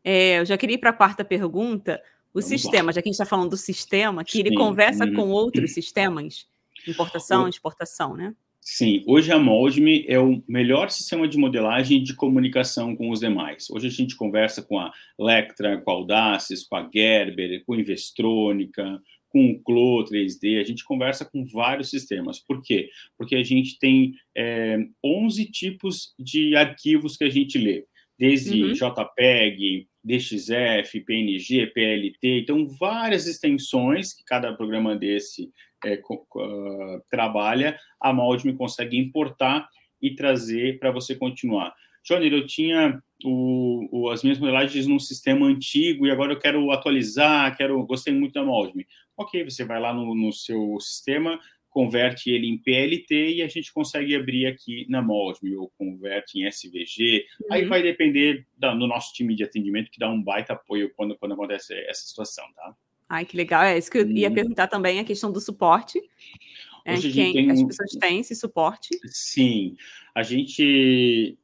É, eu já queria ir para a quarta pergunta. O Vamos sistema, lá. já que a gente está falando do sistema, que Sim. ele conversa uhum. com outros sistemas, importação, exportação, né? Sim, hoje a Moldme é o melhor sistema de modelagem de comunicação com os demais. Hoje a gente conversa com a Lectra, com a Audaces, com a Gerber, com a Investrônica, com o Clo 3D, a gente conversa com vários sistemas. Por quê? Porque a gente tem é, 11 tipos de arquivos que a gente lê, desde uhum. JPEG, DXF, PNG, PLT, então várias extensões que cada programa desse é, uh, trabalha, a Maldme consegue importar e trazer para você continuar. Johnny, eu tinha o, o, as minhas modelagens num sistema antigo e agora eu quero atualizar, quero, gostei muito da Moldme. Ok, você vai lá no, no, seu sistema, converte ele em PLT e a gente consegue abrir aqui na Moldme, ou converte em SVG. Uhum. Aí vai depender da, do nosso time de atendimento, que dá um baita apoio quando, quando acontece essa situação, tá? Ai, que legal. É isso que eu ia uhum. perguntar também, a questão do suporte. É, quem, as pessoas têm esse suporte? Sim, a gente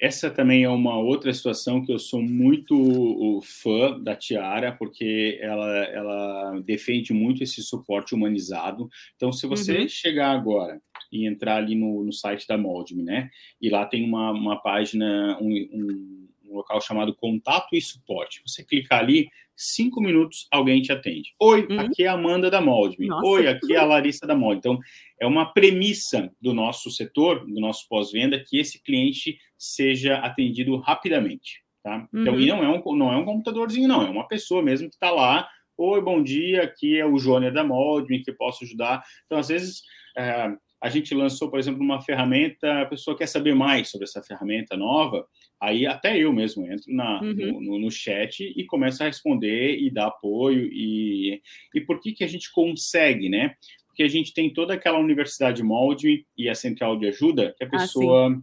essa também é uma outra situação que eu sou muito fã da Tiara, porque ela, ela defende muito esse suporte humanizado. Então, se você uhum. chegar agora e entrar ali no, no site da Moldme, né? E lá tem uma, uma página, um, um, um local chamado Contato e Suporte. Você clicar ali, cinco minutos alguém te atende. Oi, uhum. aqui é a Amanda da Moldme. Oi, aqui é a Larissa da Moldme. Então, é uma premissa do nosso setor, do nosso pós-venda, que esse cliente seja atendido rapidamente. Tá? Então, uhum. e não é, um, não é um computadorzinho, não, é uma pessoa mesmo que está lá. Oi, bom dia, aqui é o Jônia da Moldme, que posso ajudar. Então, às vezes, é, a gente lançou, por exemplo, uma ferramenta, a pessoa quer saber mais sobre essa ferramenta nova, aí até eu mesmo entro na, uhum. no, no, no, chat e começo a responder e dar apoio. E, e por que, que a gente consegue, né? Porque a gente tem toda aquela universidade molde e a central de ajuda que a ah, pessoa,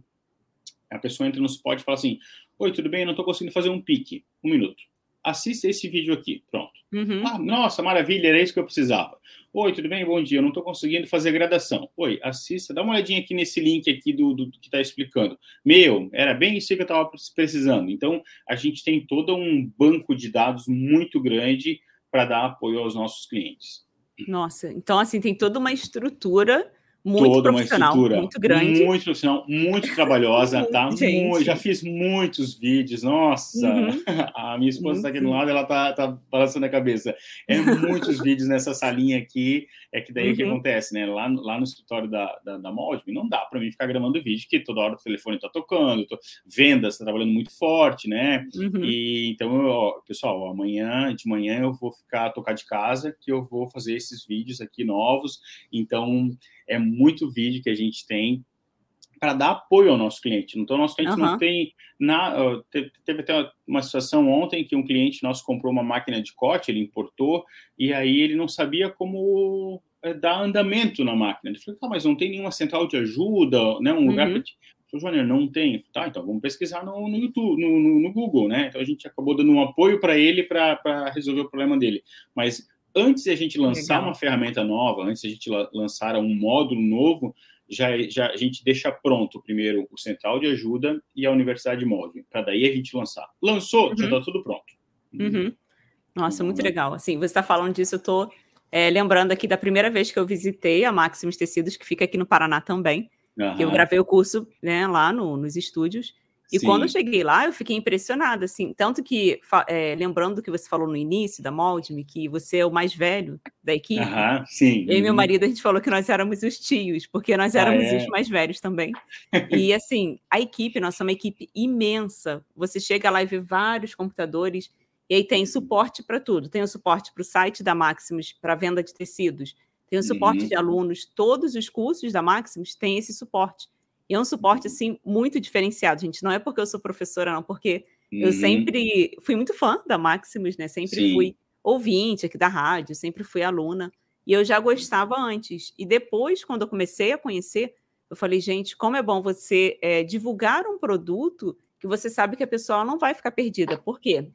ah, a pessoa entra no suporte e fala assim, oi, tudo bem? Eu não estou conseguindo fazer um pique. Um minuto. Assista esse vídeo aqui. Pronto. Uhum. Ah, nossa, maravilha, era isso que eu precisava. Oi, tudo bem? Bom dia. Eu não estou conseguindo fazer gradação. Oi, assista, dá uma olhadinha aqui nesse link aqui do, do, do que está explicando. Meu, era bem isso que eu estava precisando. Então, a gente tem todo um banco de dados muito grande para dar apoio aos nossos clientes. Nossa, então assim tem toda uma estrutura muito toda profissional, uma estrutura muito grande. Muito profissional, muito trabalhosa, (laughs) tá? Muito, já fiz muitos vídeos, nossa. Uhum. (laughs) A minha esposa está aqui do lado, ela tá, tá balançando a cabeça. É muitos (laughs) vídeos nessa salinha aqui, é que daí o uhum. que acontece, né? Lá, lá no escritório da, da, da Moldme, não dá para mim ficar gravando vídeo, que toda hora o telefone tá tocando, tô, vendas tá trabalhando muito forte, né? Uhum. E então, ó, pessoal, amanhã, de manhã eu vou ficar tocar de casa, que eu vou fazer esses vídeos aqui novos, então é muito vídeo que a gente tem para dar apoio ao nosso cliente. Então, o nosso cliente uhum. não tem. Na, teve até uma situação ontem que um cliente nosso comprou uma máquina de corte, ele importou, e aí ele não sabia como é, dar andamento na máquina. Ele falou, tá, mas não tem nenhuma central de ajuda, né, um lugar uhum. para Júnior, não tem. Tá, então vamos pesquisar no, no YouTube, no, no, no, Google, né? Então a gente acabou dando um apoio para ele para resolver o problema dele. Mas antes de a gente lançar Legal. uma ferramenta nova, antes de a gente lançar um módulo novo, já, já a gente deixa pronto primeiro o central de ajuda e a universidade móvel, para daí a gente lançar. Lançou, uhum. já está tudo pronto. Uhum. Nossa, muito legal. Assim, você está falando disso, eu estou é, lembrando aqui da primeira vez que eu visitei a Maximus Tecidos, que fica aqui no Paraná também. Uhum. Eu gravei o curso né, lá no, nos estúdios. E Sim. quando eu cheguei lá, eu fiquei impressionada, assim, tanto que, é, lembrando do que você falou no início da Moldme, que você é o mais velho da equipe, uhum, sim. eu e meu uhum. marido, a gente falou que nós éramos os tios, porque nós ah, éramos ah, é? os mais velhos também. e, (laughs) assim, a equipe, nós somos uma equipe imensa, você chega lá e vê vários computadores, e aí tem suporte para tudo, tem o suporte para o site da Maximus, para venda de tecidos, tem o suporte uhum. de alunos, todos os cursos da Maximus têm esse suporte. E é um suporte, assim, muito diferenciado, gente. Não é porque eu sou professora, não, porque uhum. eu sempre fui muito fã da Maximus, né? Sempre Sim. fui ouvinte aqui da rádio, sempre fui aluna. E eu já gostava antes. E depois, quando eu comecei a conhecer, eu falei, gente, como é bom você é, divulgar um produto que você sabe que a pessoa não vai ficar perdida. Por quê?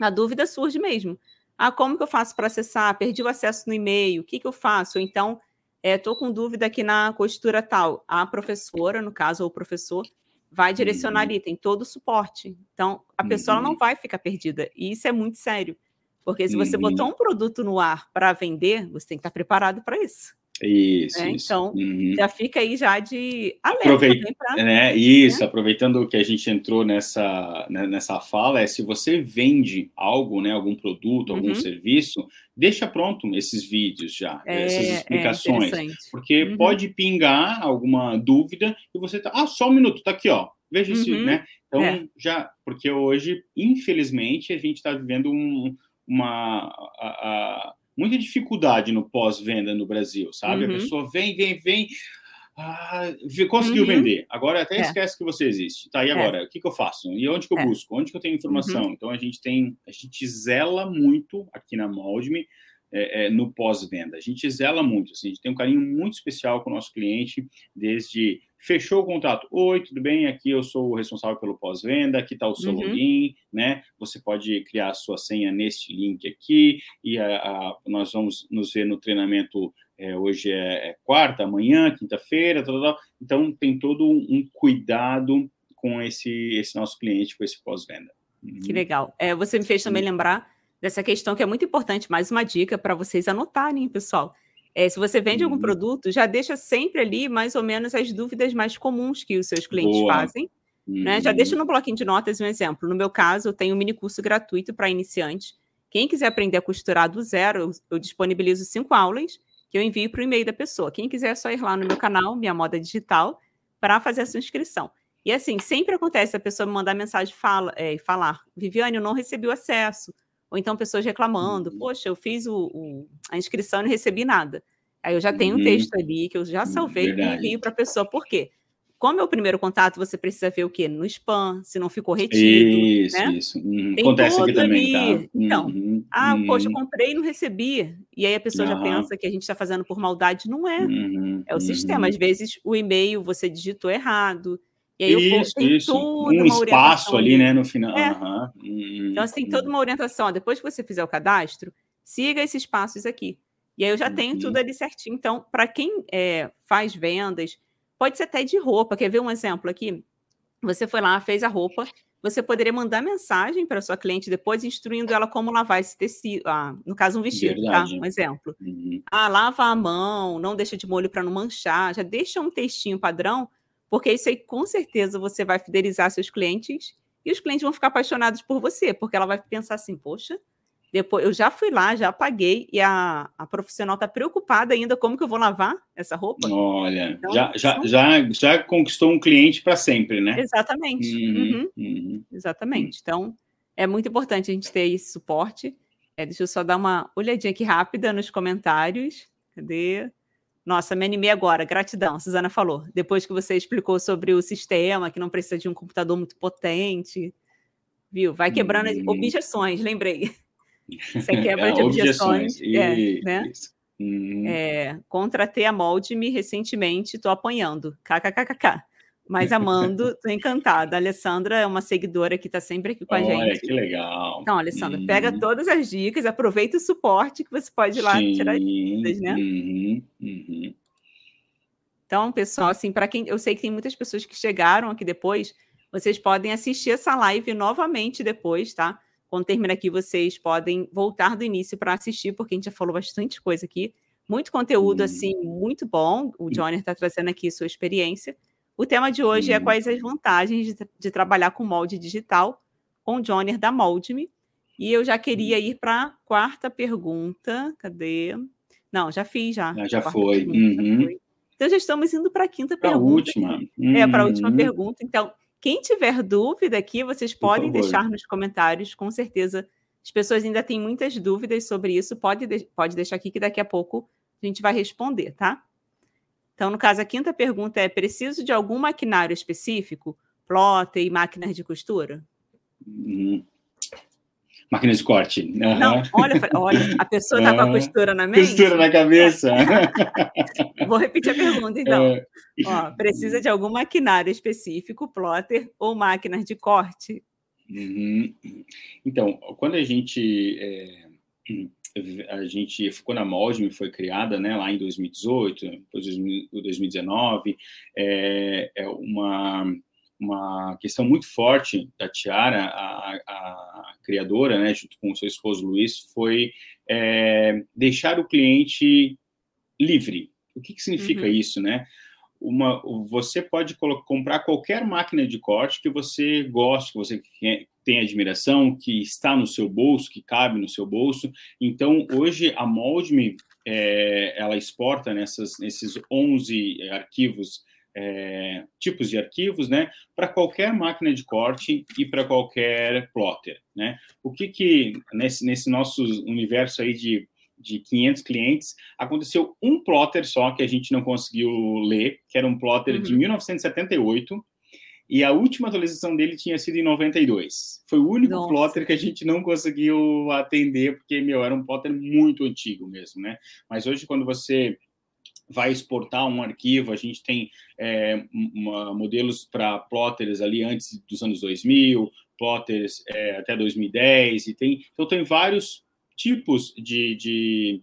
A dúvida surge mesmo. Ah, como que eu faço para acessar? Perdi o acesso no e-mail, o que, que eu faço? Ou então, estou é, com dúvida aqui na costura tal. A professora, no caso, ou o professor, vai direcionar uhum. ali, tem todo o suporte. Então, a pessoa uhum. não vai ficar perdida. E isso é muito sério. Porque se você uhum. botou um produto no ar para vender, você tem que estar preparado para isso. Isso, né? isso. Então, uhum. já fica aí já de alerta. Aproveita, pra, né? Isso, né? aproveitando que a gente entrou nessa, né, nessa fala, é se você vende algo, né, algum produto, algum uhum. serviço, deixa pronto esses vídeos já, é, essas é explicações. É porque uhum. pode pingar alguma dúvida e você tá, ah, só um minuto, tá aqui, ó. Veja se, uhum. né? Então, é. já, porque hoje, infelizmente, a gente está vivendo um, uma... A, a, muita dificuldade no pós-venda no Brasil, sabe? Uhum. A pessoa vem, vem, vem, ah, conseguiu uhum. vender. Agora até é. esquece que você existe. Tá, e é. agora? É. O que, que, eu faço? E onde que eu é. busco? Onde que eu tenho informação? Uhum. Então a gente tem, a gente zela muito aqui na Moldme é, é, no pós-venda. A gente zela muito, assim, a gente tem um carinho muito especial com o nosso cliente, desde fechou o contrato. Oi, tudo bem? Aqui eu sou o responsável pelo pós-venda, aqui está o seu uhum. login, né? Você pode criar a sua senha neste link aqui, e a, a, nós vamos nos ver no treinamento. É, hoje é, é, quarta, amanhã, quinta-feira, então tem todo um, um, cuidado com esse, esse nosso cliente, com esse pós-venda. Uhum. Que legal. É, você me fez também lembrar dessa questão que é muito importante, mais uma dica para vocês anotarem, pessoal. É, se você vende uhum. algum produto, já deixa sempre ali mais ou menos as dúvidas mais comuns que os seus clientes Boa. fazem. Uhum. Né? Já deixa uhum. no bloquinho de notas um exemplo. No meu caso, eu tenho um mini curso gratuito para iniciantes. Quem quiser aprender a costurar do zero, eu, eu disponibilizo cinco aulas que eu envio para o e-mail da pessoa. Quem quiser é só ir lá no meu canal, Minha Moda Digital, para fazer a sua inscrição. E assim, sempre acontece a pessoa me mandar mensagem fala, é, falar, Viviane, eu não recebi o acesso ou então pessoas reclamando, uhum. poxa, eu fiz o, o, a inscrição e não recebi nada. Aí eu já tenho uhum. um texto ali que eu já salvei Verdade. e envio para a pessoa. Por quê? Como é o primeiro contato, você precisa ver o quê? No spam, se não ficou retido. Isso, né? isso. Uhum. Acontece aqui também, tá? Então, uhum. ah, poxa, eu uhum. comprei e não recebi. E aí a pessoa já pensa que a gente está fazendo por maldade. Não é. Uhum. É o sistema. Às vezes o e-mail você digitou errado. E aí isso, eu isso. um espaço ali, né, no final. É. Uhum. Então, assim, toda uma orientação. Depois que você fizer o cadastro, siga esses passos aqui. E aí eu já uhum. tenho tudo ali certinho. Então, para quem é, faz vendas, pode ser até de roupa. Quer ver um exemplo aqui? Você foi lá, fez a roupa, você poderia mandar mensagem para sua cliente depois, instruindo ela como lavar esse tecido. Ah, no caso, um vestido, tá? Verdade. tá? Um exemplo. Uhum. Ah, lava a mão, não deixa de molho para não manchar. Já deixa um textinho padrão porque isso aí com certeza você vai fidelizar seus clientes e os clientes vão ficar apaixonados por você, porque ela vai pensar assim, poxa, depois eu já fui lá, já paguei e a, a profissional está preocupada ainda como que eu vou lavar essa roupa. Olha, então, já, já, então... já, já conquistou um cliente para sempre, né? Exatamente. Uhum, uhum. Uhum. Exatamente. Então, é muito importante a gente ter esse suporte. É, deixa eu só dar uma olhadinha aqui rápida nos comentários. Cadê? Nossa, me animei agora. Gratidão, Suzana falou. Depois que você explicou sobre o sistema, que não precisa de um computador muito potente. Viu? Vai quebrando hum. objeções, lembrei. (laughs) Você quebra é, de objeções. objeções. É, né? Hum. É, contratei a Molde-me recentemente, estou apanhando. KKKKK. Mas (laughs) amando, estou encantada. A Alessandra é uma seguidora que está sempre aqui com a Olha, gente. que legal. Então, Alessandra, pega todas as dicas, aproveita o suporte que você pode ir lá Sim. tirar dicas, né? Uhum. Uhum. Então, pessoal, assim, para quem eu sei que tem muitas pessoas que chegaram aqui depois, vocês podem assistir essa live novamente depois, tá? Quando terminar aqui, vocês podem voltar do início para assistir, porque a gente já falou bastante coisa aqui. Muito conteúdo, assim, muito bom. O Johnny está trazendo aqui sua experiência. O tema de hoje é quais as vantagens de, de trabalhar com molde digital com o Johnny da Moldme. E eu já queria ir para a quarta pergunta. Cadê? Não, já fiz já. Já, já foi. Uhum. já foi. Então já estamos indo para a quinta pra pergunta. Última. Uhum. É, para a última pergunta. Então, quem tiver dúvida aqui, vocês podem deixar nos comentários, com certeza. As pessoas ainda têm muitas dúvidas sobre isso. Pode, pode deixar aqui que daqui a pouco a gente vai responder, tá? Então, no caso, a quinta pergunta é: preciso de algum maquinário específico? Plotter e máquinas de costura? Hum. Máquinas de corte. Uhum. Não, olha, olha, a pessoa está com a costura na mente. Costura na cabeça. (laughs) Vou repetir a pergunta, então. É. Ó, precisa de algum maquinário específico, plotter ou máquinas de corte? Uhum. Então, quando a gente é, a gente ficou na Moldme, foi criada né, lá em 2018, depois 2019, é, é uma uma questão muito forte da Tiara, a, a, criadora, né, junto com o seu esposo Luiz, foi é, deixar o cliente livre. O que, que significa uhum. isso, né? Uma, você pode comprar qualquer máquina de corte que você goste, que você tem admiração, que está no seu bolso, que cabe no seu bolso. Então, hoje, a Moldme, é, ela exporta nessas, nesses 11 arquivos é, tipos de arquivos, né, para qualquer máquina de corte e para qualquer plotter, né? O que que nesse, nesse nosso universo aí de de 500 clientes, aconteceu um plotter só que a gente não conseguiu ler, que era um plotter uhum. de 1978, e a última atualização dele tinha sido em 92. Foi o único Nossa. plotter que a gente não conseguiu atender, porque, meu, era um plotter muito antigo mesmo, né? Mas hoje, quando você vai exportar um arquivo, a gente tem é, uma, modelos para plotters ali antes dos anos 2000, plotters é, até 2010, e tem, então tem vários tipos de, de,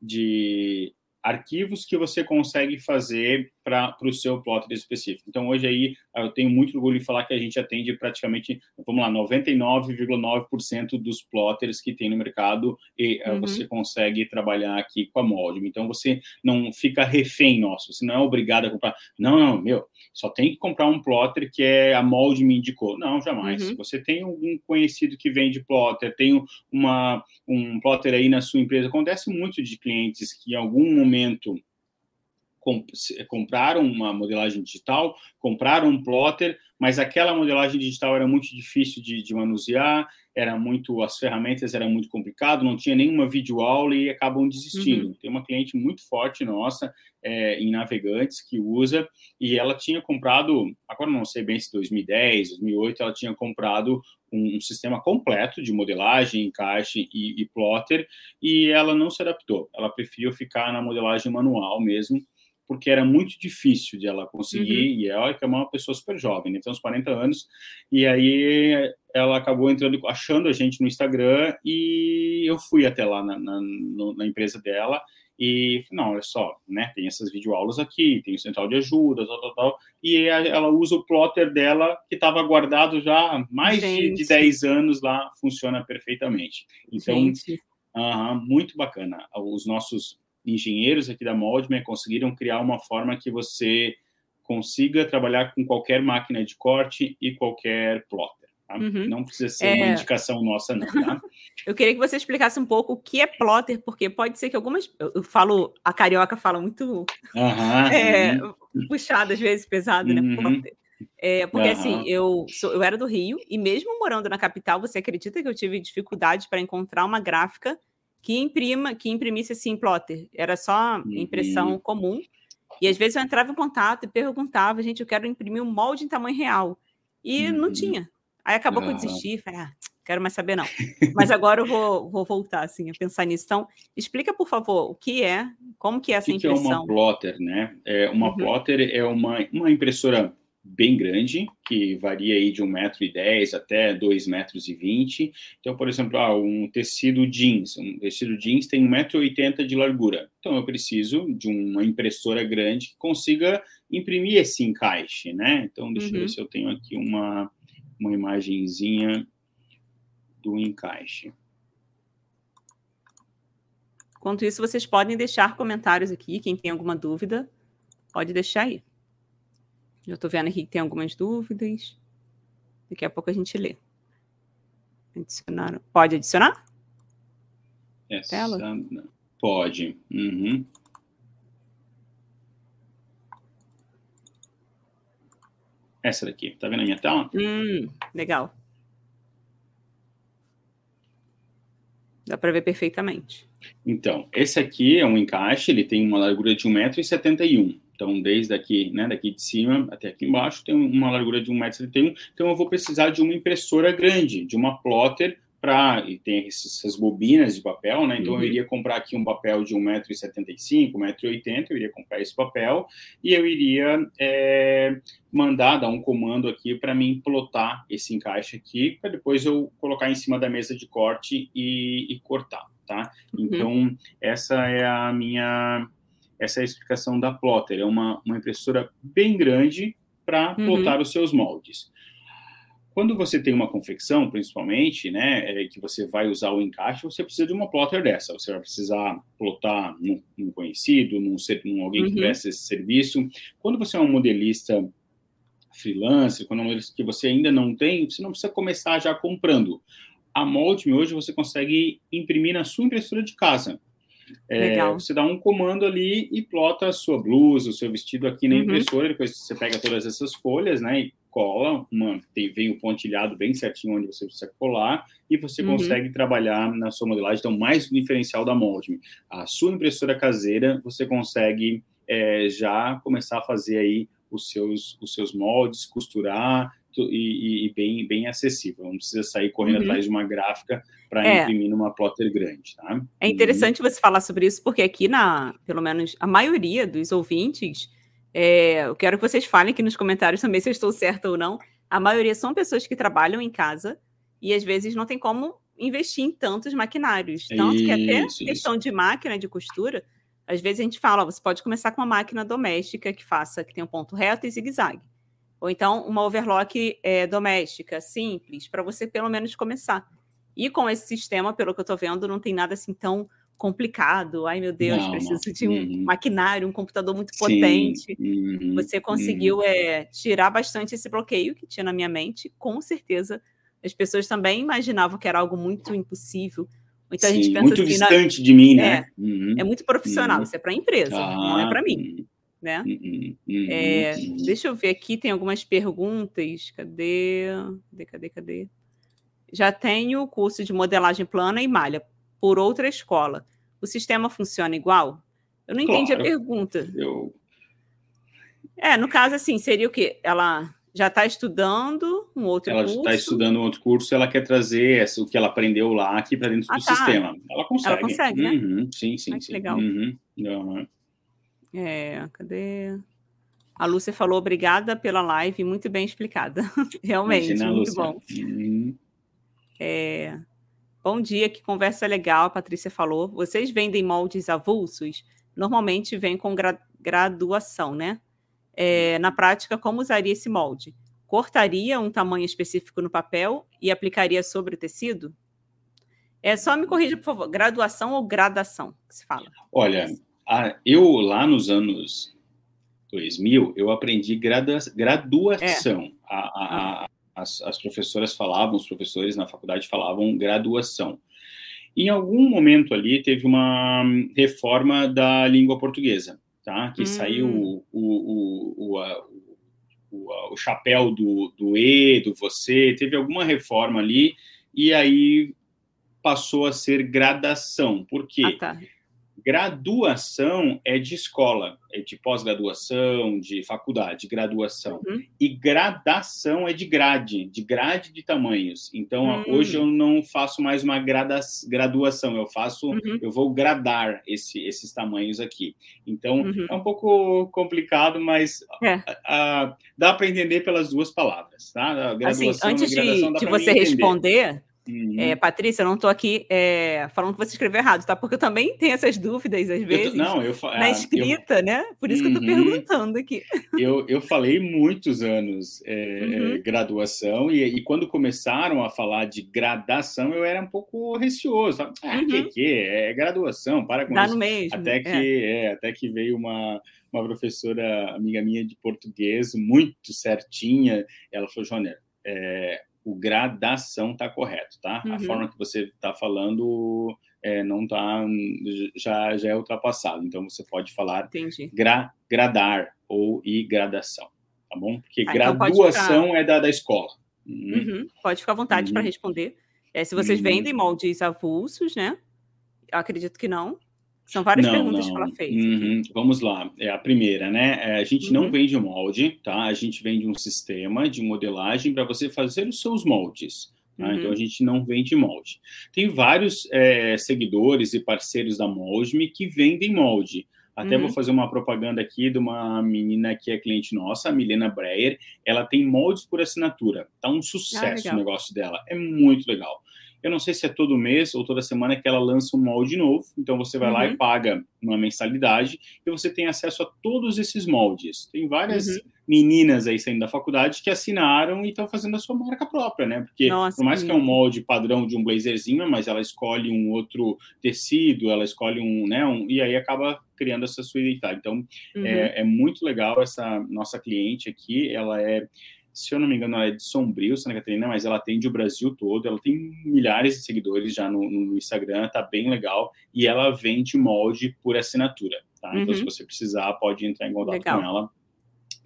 de arquivos que você consegue fazer para o seu plotter específico. Então, hoje aí, eu tenho muito orgulho de falar que a gente atende praticamente, vamos lá, 99,9% dos plotters que tem no mercado e eh, uhum. você consegue trabalhar aqui com a Moldme. Então, você não fica refém nosso, você não é obrigado a comprar. Não, não, meu, só tem que comprar um plotter que é a Moldme indicou. Não, jamais. Uhum. Você tem algum conhecido que vende plotter, tem uma, um plotter aí na sua empresa. Acontece muito de clientes que em algum momento compraram uma modelagem digital, compraram um plotter, mas aquela modelagem digital era muito difícil de, de manusear, era muito as ferramentas era muito complicado, não tinha nenhuma videoaula e acabam desistindo. Uhum. Tem uma cliente muito forte nossa é, em navegantes que usa e ela tinha comprado, agora não sei bem se 2010, 2008, ela tinha comprado um, um sistema completo de modelagem, encaixe e, e plotter e ela não se adaptou. Ela preferiu ficar na modelagem manual mesmo porque era muito difícil de ela conseguir, uhum. e ela que é uma pessoa super jovem, né? tem uns 40 anos, e aí ela acabou entrando, achando a gente no Instagram, e eu fui até lá na, na, na empresa dela, e não, olha só, né, tem essas videoaulas aqui, tem o central de ajuda, tal, tal, tal, e ela usa o plotter dela, que estava guardado já há mais de, de 10 anos lá, funciona perfeitamente. Então, uh -huh, muito bacana. Os nossos engenheiros aqui da Moldman conseguiram criar uma forma que você consiga trabalhar com qualquer máquina de corte e qualquer plotter. Tá? Uhum. Não precisa ser é... uma indicação nossa, não. Tá? (laughs) eu queria que você explicasse um pouco o que é plotter, porque pode ser que algumas. Eu falo, a carioca fala muito uhum. (laughs) é, puxado, às vezes, pesado, né? Uhum. Plotter. É, porque assim, eu, sou, eu era do Rio, e mesmo morando na capital, você acredita que eu tive dificuldade para encontrar uma gráfica que imprima, que imprimisse assim plotter. Era só impressão uhum. comum. E às vezes eu entrava em contato e perguntava, gente, eu quero imprimir um molde em tamanho real. E uhum. não tinha. Aí acabou ah. que eu desisti, falei, ah, quero mais saber não. Mas agora eu vou, vou voltar assim a pensar nisso. Então, explica por favor o que é, como que é essa o que impressão? é uma plotter, né? É uma uhum. plotter é uma, uma impressora bem grande, que varia aí de 1,10m até 2,20m. Então, por exemplo, ah, um tecido jeans, um tecido jeans tem 1,80m de largura. Então, eu preciso de uma impressora grande que consiga imprimir esse encaixe, né? Então, deixa uhum. eu ver uhum. se eu tenho aqui uma, uma imagenzinha do encaixe. Enquanto isso, vocês podem deixar comentários aqui, quem tem alguma dúvida, pode deixar aí. Já estou vendo aqui que tem algumas dúvidas. Daqui a pouco a gente lê. Adicionar. Pode adicionar? Essa, Tela? Pode. Uhum. Essa daqui. Tá vendo a minha tela? Hum, legal. Dá para ver perfeitamente. Então, esse aqui é um encaixe, ele tem uma largura de 1,71m. Então, desde aqui, né, daqui de cima até aqui embaixo, tem uma largura de 1,71m. Então, eu vou precisar de uma impressora grande, de uma plotter, para e tem essas bobinas de papel, né? Então, uhum. eu iria comprar aqui um papel de 1,75m, 1,80m, eu iria comprar esse papel e eu iria é, mandar, dar um comando aqui para mim plotar esse encaixe aqui, para depois eu colocar em cima da mesa de corte e, e cortar, tá? Uhum. Então, essa é a minha essa é a explicação da plotter. É uma, uma impressora bem grande para uhum. plotar os seus moldes. Quando você tem uma confecção, principalmente, né, é, que você vai usar o encaixe, você precisa de uma plotter dessa. Você vai precisar plotar num, num conhecido, num, num alguém uhum. que presta esse serviço. Quando você é um modelista freelancer, quando é um modelista que você ainda não tem, você não precisa começar já comprando. A Moldme hoje você consegue imprimir na sua impressora de casa. É, você dá um comando ali e plota a sua blusa, o seu vestido aqui na uhum. impressora, depois você pega todas essas folhas, né, e cola, uma, tem, vem o pontilhado bem certinho onde você precisa colar, e você uhum. consegue trabalhar na sua modelagem. Então, mais o diferencial da Moldme. A sua impressora caseira, você consegue é, já começar a fazer aí os seus, os seus moldes, costurar, e, e, bem, bem acessível. Não precisa sair correndo uhum. atrás de uma gráfica para é. imprimir numa plotter grande, tá? É interessante uhum. você falar sobre isso, porque aqui na, pelo menos a maioria dos ouvintes, é, eu quero que vocês falem aqui nos comentários também se eu estou certa ou não. A maioria são pessoas que trabalham em casa e às vezes não tem como investir em tantos maquinários. Tanto isso, que até isso. questão de máquina de costura, às vezes a gente fala, ó, você pode começar com uma máquina doméstica que faça, que tem um ponto reto e zigue-zague. Ou então uma overlock é, doméstica, simples, para você pelo menos começar. E com esse sistema, pelo que eu estou vendo, não tem nada assim tão complicado. Ai, meu Deus, não, preciso de um uhum. maquinário, um computador muito Sim. potente. Uhum. Você conseguiu uhum. é, tirar bastante esse bloqueio que tinha na minha mente. Com certeza, as pessoas também imaginavam que era algo muito impossível. Então Sim, gente pensa muito assim, distante de mim, né? É, é muito profissional. Uhum. Isso é para a empresa, ah, não é para mim. Né? Uhum, uhum, é, uhum. Deixa eu ver aqui, tem algumas perguntas. Cadê? Cadê, cadê, cadê? Já tenho o curso de modelagem plana e malha por outra escola. O sistema funciona igual? Eu não claro, entendi a pergunta. Eu... É, no caso, assim, seria o quê? Ela já está estudando um outro ela curso. Ela está estudando um outro curso, ela quer trazer essa, o que ela aprendeu lá aqui para dentro ah, do tá. sistema. Ela consegue. Ela consegue, né? Uhum, sim, sim, Ai, sim. legal. Uhum. É, cadê? A Lúcia falou obrigada pela live, muito bem explicada. (laughs) Realmente, Imagina, muito Lúcia. bom. Uhum. É, bom dia, que conversa legal, a Patrícia falou. Vocês vendem moldes avulsos? Normalmente vem com gra graduação, né? É, na prática, como usaria esse molde? Cortaria um tamanho específico no papel e aplicaria sobre o tecido? É só me corrija, por favor. Graduação ou gradação que se fala? Olha, ah, eu, lá nos anos 2000, eu aprendi gradua graduação. É. A, a, a, as, as professoras falavam, os professores na faculdade falavam graduação. Em algum momento ali teve uma reforma da língua portuguesa, tá? Que hum. saiu o, o, o, o, o, chapéu do, do E, do você, teve alguma reforma ali, e aí passou a ser gradação. Por quê? Ah, tá. Graduação é de escola, é de pós-graduação, de faculdade, graduação. Uhum. E gradação é de grade, de grade de tamanhos. Então, uhum. hoje eu não faço mais uma grada graduação, eu faço, uhum. eu vou gradar esse, esses tamanhos aqui. Então, uhum. é um pouco complicado, mas é. a, a, dá para entender pelas duas palavras, tá? A graduação assim, antes de, de você responder, Uhum. É, Patrícia, eu não estou aqui é, falando que você escreveu errado, tá? Porque eu também tenho essas dúvidas, às vezes, eu, não, eu, na escrita, eu, né? Por isso uhum. que eu estou perguntando aqui. Eu, eu falei muitos anos é, uhum. graduação, e, e, quando começaram a falar de gradação, eu era um pouco receoso. Ah, que uhum. que? É graduação, para com Dá isso. no mesmo. Até que, é. é. até que veio uma, uma professora, amiga minha de português, muito certinha, ela falou, Joner, é, o gradação está correto, tá? Uhum. A forma que você está falando é, não está já, já é ultrapassado. Então você pode falar gra, gradar ou e gradação, tá bom? Porque ah, então graduação então ficar... é da, da escola. Uhum. Uhum. Pode ficar à vontade para uhum. responder. É, se vocês uhum. vendem moldes avulsos, né? Eu acredito que não. São várias não, perguntas não. que ela fez. Uhum. Vamos lá. É a primeira, né? É, a gente uhum. não vende molde, tá? A gente vende um sistema de modelagem para você fazer os seus moldes. Tá? Então, uhum. Então a gente não vende molde. Tem vários é, seguidores e parceiros da Moldme que vendem molde. Até vou uhum. fazer uma propaganda aqui de uma menina que é cliente nossa, a Milena Breyer. Ela tem moldes por assinatura. Tá um ah, sucesso ah, o negócio dela. É muito legal. Eu não sei se é todo mês ou toda semana que ela lança um molde novo. Então você vai uhum. lá e uhum. paga uma mensalidade e você tem acesso a todos esses moldes. Tem várias uhum. meninas aí saindo da faculdade que assinaram e estão fazendo a sua marca própria, né? Porque Nossa, por mais que é um molde padrão de um blazerzinho, mas ela escolhe um outro tecido, ela escolhe um, né? Um, e aí acaba criando essa sua identidade. Então uhum. é, é muito legal essa nossa cliente aqui. Ela é se eu não me engano, ela é de Sombrio, Santa Catarina, mas ela atende o Brasil todo, ela tem milhares de seguidores já no, no Instagram, tá bem legal, e ela vende molde por assinatura, tá? Uhum. Então, se uhum. você precisar, pode entrar em contato legal. com ela.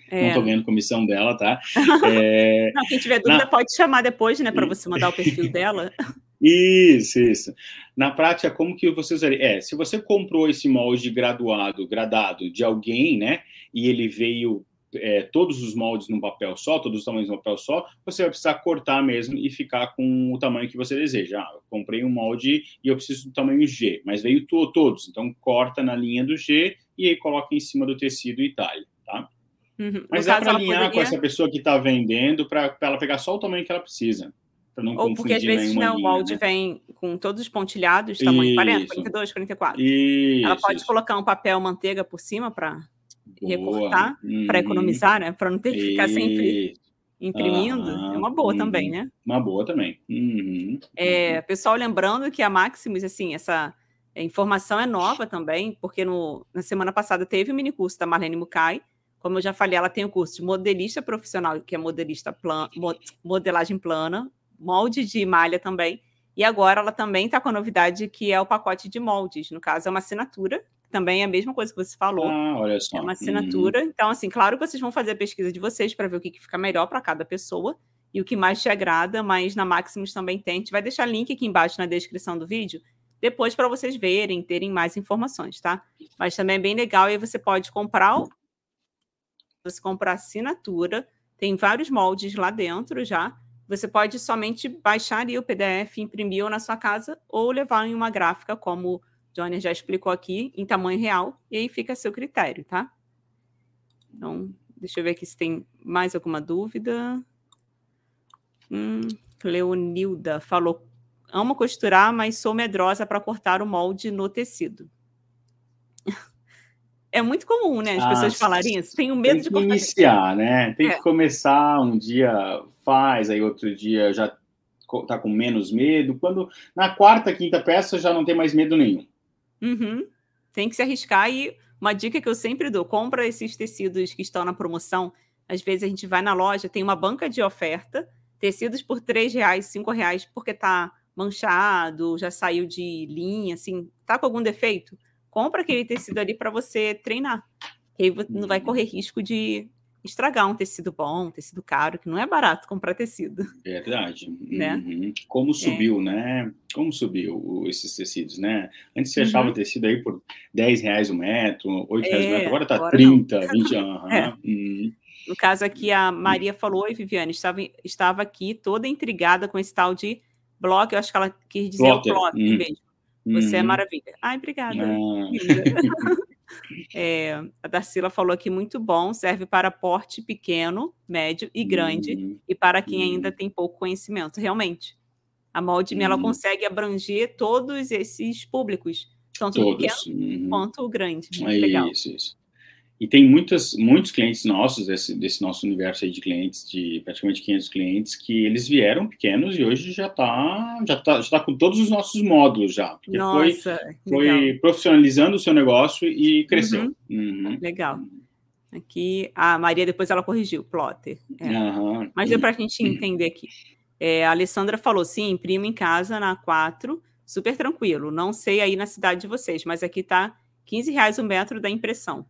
É. Não tô ganhando comissão dela, tá? (laughs) É... não, quem tiver dúvida Na... pode chamar depois, né, para você mandar o perfil (laughs) dela. Isso, isso. Na prática, como que você usaria? É, se você comprou esse molde graduado, gradado de alguém, né, e ele veio é, todos os moldes num papel só, todos os tamanhos num papel só, você vai precisar cortar mesmo e ficar com o tamanho que você deseja. Ah, eu comprei um molde e eu preciso do tamanho G, mas veio to todos, então corta na linha do G e aí coloca em cima do tecido e talha, tá? Uhum. Mas no dá para alinhar poderia... com essa pessoa que está vendendo para ela pegar só o tamanho que ela precisa. Ou porque às vezes né, o molde né? vem com todos os pontilhados, tamanho Isso. 40, 42, 44. Isso. Ela pode colocar um papel manteiga por cima para recortar uhum. para economizar, né? Para não ter que ficar sempre imprimindo. é uma boa uhum. também, né? Uma boa também. Uhum. É, pessoal, lembrando que a Maximus, assim, essa informação é nova também, porque no, na semana passada teve o um mini curso da Marlene Mukai. Como eu já falei, ela tem o curso de modelista profissional, que é modelista plan, modelagem plana, molde de malha também. E agora ela também está com a novidade que é o pacote de moldes. No caso, é uma assinatura também é a mesma coisa que você falou. Ah, olha só. É uma assinatura. Uhum. Então, assim, claro que vocês vão fazer a pesquisa de vocês para ver o que, que fica melhor para cada pessoa e o que mais te agrada, mas na Maximus também tem. A gente vai deixar link aqui embaixo na descrição do vídeo, depois para vocês verem, terem mais informações, tá? Mas também é bem legal e aí você pode comprar o... você compra assinatura, tem vários moldes lá dentro já. Você pode somente baixar ali o PDF, imprimir ou na sua casa ou levar em uma gráfica como Johnny já explicou aqui, em tamanho real, e aí fica a seu critério, tá? Então, deixa eu ver aqui se tem mais alguma dúvida. Hum, Leonilda falou: amo costurar, mas sou medrosa para cortar o molde no tecido. (laughs) É muito comum, né? As ah, pessoas falarem isso. Tenho medo tem de cortar. iniciar, né? Tem é. que começar um dia, faz, aí outro dia já tá com menos medo. Quando na quarta, quinta peça já não tem mais medo nenhum. Uhum. Tem que se arriscar. E uma dica que eu sempre dou: compra esses tecidos que estão na promoção. Às vezes a gente vai na loja, tem uma banca de oferta, tecidos por R$ reais, R$ reais, porque tá manchado, já saiu de linha, assim, tá com algum defeito. Compra aquele tecido ali para você treinar. Que aí não vai correr risco de, estragar um tecido bom, um tecido caro, que não é barato comprar tecido. (laughs) Verdade. Né? Uhum. Como subiu, é. né? Como subiu esses tecidos, né? Antes você uhum. achava tecido aí por 10 reais o metro, 8 reais o é, metro, agora tá agora 30, não. 20 uhum. (laughs) é. uhum. No caso aqui, a Maria falou, oi, Viviane, estava, estava aqui toda intrigada com esse tal de blog, eu acho que ela quis dizer Plotter. o uhum. mesmo. Você é maravilha. Ai, obrigada. Ah. (laughs) É, a Darcila falou aqui muito bom, serve para porte pequeno, médio e grande, uhum. e para quem ainda uhum. tem pouco conhecimento, realmente. A Moldme, ela uhum. consegue abranger todos esses públicos, tanto todos. pequeno quanto o grande. Muito é legal. Isso, isso. E tem muitas, muitos clientes nossos, desse, desse nosso universo aí de clientes, de praticamente 500 clientes, que eles vieram pequenos e hoje já está já tá, já tá com todos os nossos módulos já. Porque Nossa, foi, foi profissionalizando o seu negócio e cresceu. Uhum. Uhum. Legal. Aqui, a Maria depois ela corrigiu, plotter. É. Uhum. Mas deu para a gente entender aqui. É, a Alessandra falou, sim, imprimo em casa na 4, super tranquilo. Não sei aí na cidade de vocês, mas aqui tá 15 reais o metro da impressão.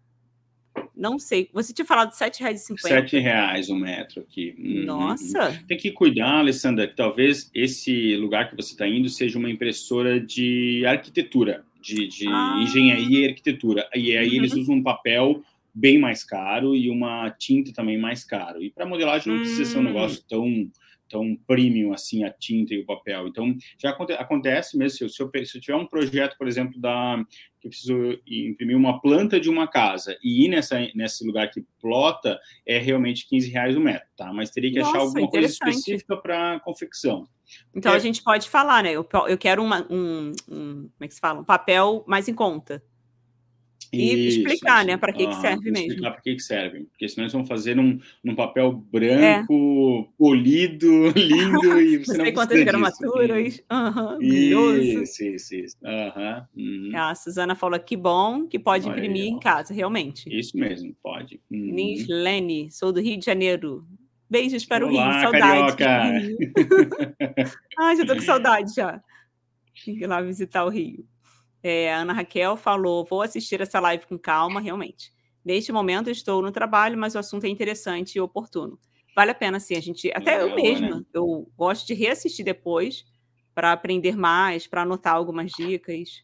Não sei. Você tinha falado R$ 7,50. R$ reais o metro aqui. Uhum. Nossa! Tem que cuidar, Alessandra, que talvez esse lugar que você está indo seja uma impressora de arquitetura, de, de ah. engenharia e arquitetura. E aí uhum. eles usam um papel bem mais caro e uma tinta também mais caro. E para modelagem não precisa ser um hum. negócio tão tão premium assim a tinta e o papel. Então já aconte acontece mesmo se eu, se eu, se eu tiver um projeto, por exemplo, da que eu preciso imprimir uma planta de uma casa e ir nessa nesse lugar que plota é realmente 15 reais o metro, tá? Mas teria que Nossa, achar alguma coisa específica para confecção. Então é. a gente pode falar, né? Eu, eu quero uma, um, um, como é que se fala? Um papel mais em conta. E isso, explicar, isso. né, para que, que serve mesmo. Explicar para que, que serve. Porque senão eles vão fazer num, num papel branco, é. polido, (laughs) lindo (laughs) e você não, sei quantas gramaturas. Uhum, isso, isso, isso. Uhum, uhum. A Suzana falou que bom que pode Olha imprimir aí, em casa, realmente. Isso mesmo, pode. Uhum. Nislene, sou do Rio de Janeiro. Beijos para Olá, o Rio, saudade. Rio. (laughs) Ai, já tô com saudade já. Tem que ir lá visitar o Rio. É, a Ana Raquel falou: vou assistir essa live com calma, realmente. Neste momento estou no trabalho, mas o assunto é interessante e oportuno. Vale a pena, sim. A gente, até eu mesma, né? eu gosto de reassistir depois para aprender mais, para anotar algumas dicas.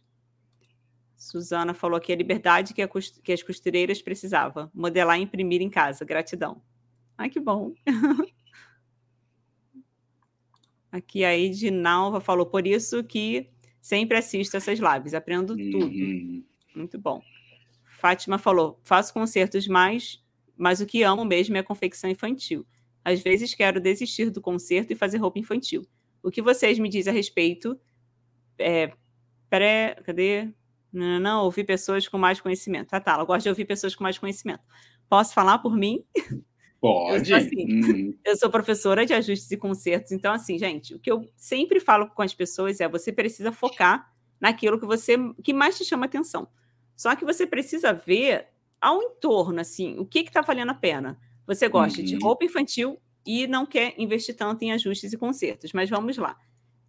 Suzana falou que a liberdade que, a que as costureiras precisavam, modelar e imprimir em casa. Gratidão. Ai, que bom. (laughs) Aqui a Edinalva falou, por isso que Sempre assisto essas lives, aprendo uhum. tudo. Muito bom. Fátima falou: faço concertos mais, mas o que amo mesmo é a confecção infantil. Às vezes quero desistir do concerto e fazer roupa infantil. O que vocês me dizem a respeito? É, pré, cadê? Não, não, não, ouvir pessoas com mais conhecimento. Ah, tá, ela gosta de ouvir pessoas com mais conhecimento. Posso falar por mim? Pode. Eu sou, assim, hum. eu sou professora de ajustes e consertos, então, assim, gente, o que eu sempre falo com as pessoas é: você precisa focar naquilo que você que mais te chama atenção. Só que você precisa ver ao entorno, assim, o que está valendo a pena. Você gosta uhum. de roupa infantil e não quer investir tanto em ajustes e consertos, mas vamos lá.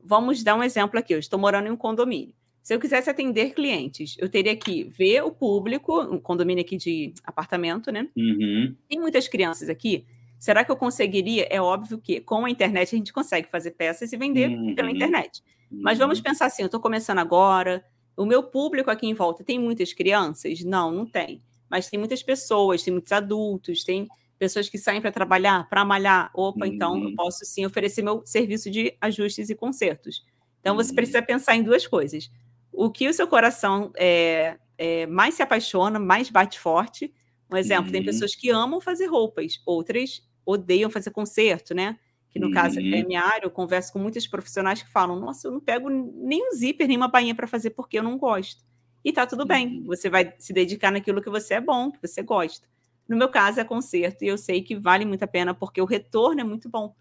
Vamos dar um exemplo aqui. Eu estou morando em um condomínio. Se eu quisesse atender clientes, eu teria que ver o público, um condomínio aqui de apartamento, né? Uhum. Tem muitas crianças aqui. Será que eu conseguiria? É óbvio que com a internet a gente consegue fazer peças e vender uhum. pela internet. Mas vamos uhum. pensar assim: eu estou começando agora, o meu público aqui em volta tem muitas crianças? Não, não tem. Mas tem muitas pessoas, tem muitos adultos, tem pessoas que saem para trabalhar, para malhar. Opa, então eu uhum. posso sim oferecer meu serviço de ajustes e consertos. Então você uhum. precisa pensar em duas coisas o que o seu coração é, é, mais se apaixona, mais bate forte. Um exemplo, uhum. tem pessoas que amam fazer roupas, outras odeiam fazer concerto, né? Que no uhum. caso é uhum. minha área, eu converso com muitos profissionais que falam: Nossa, eu não pego nem um zíper, nem uma bainha para fazer porque eu não gosto. E tá tudo bem, uhum. você vai se dedicar naquilo que você é bom, que você gosta. No meu caso é concerto e eu sei que vale muito a pena porque o retorno é muito bom.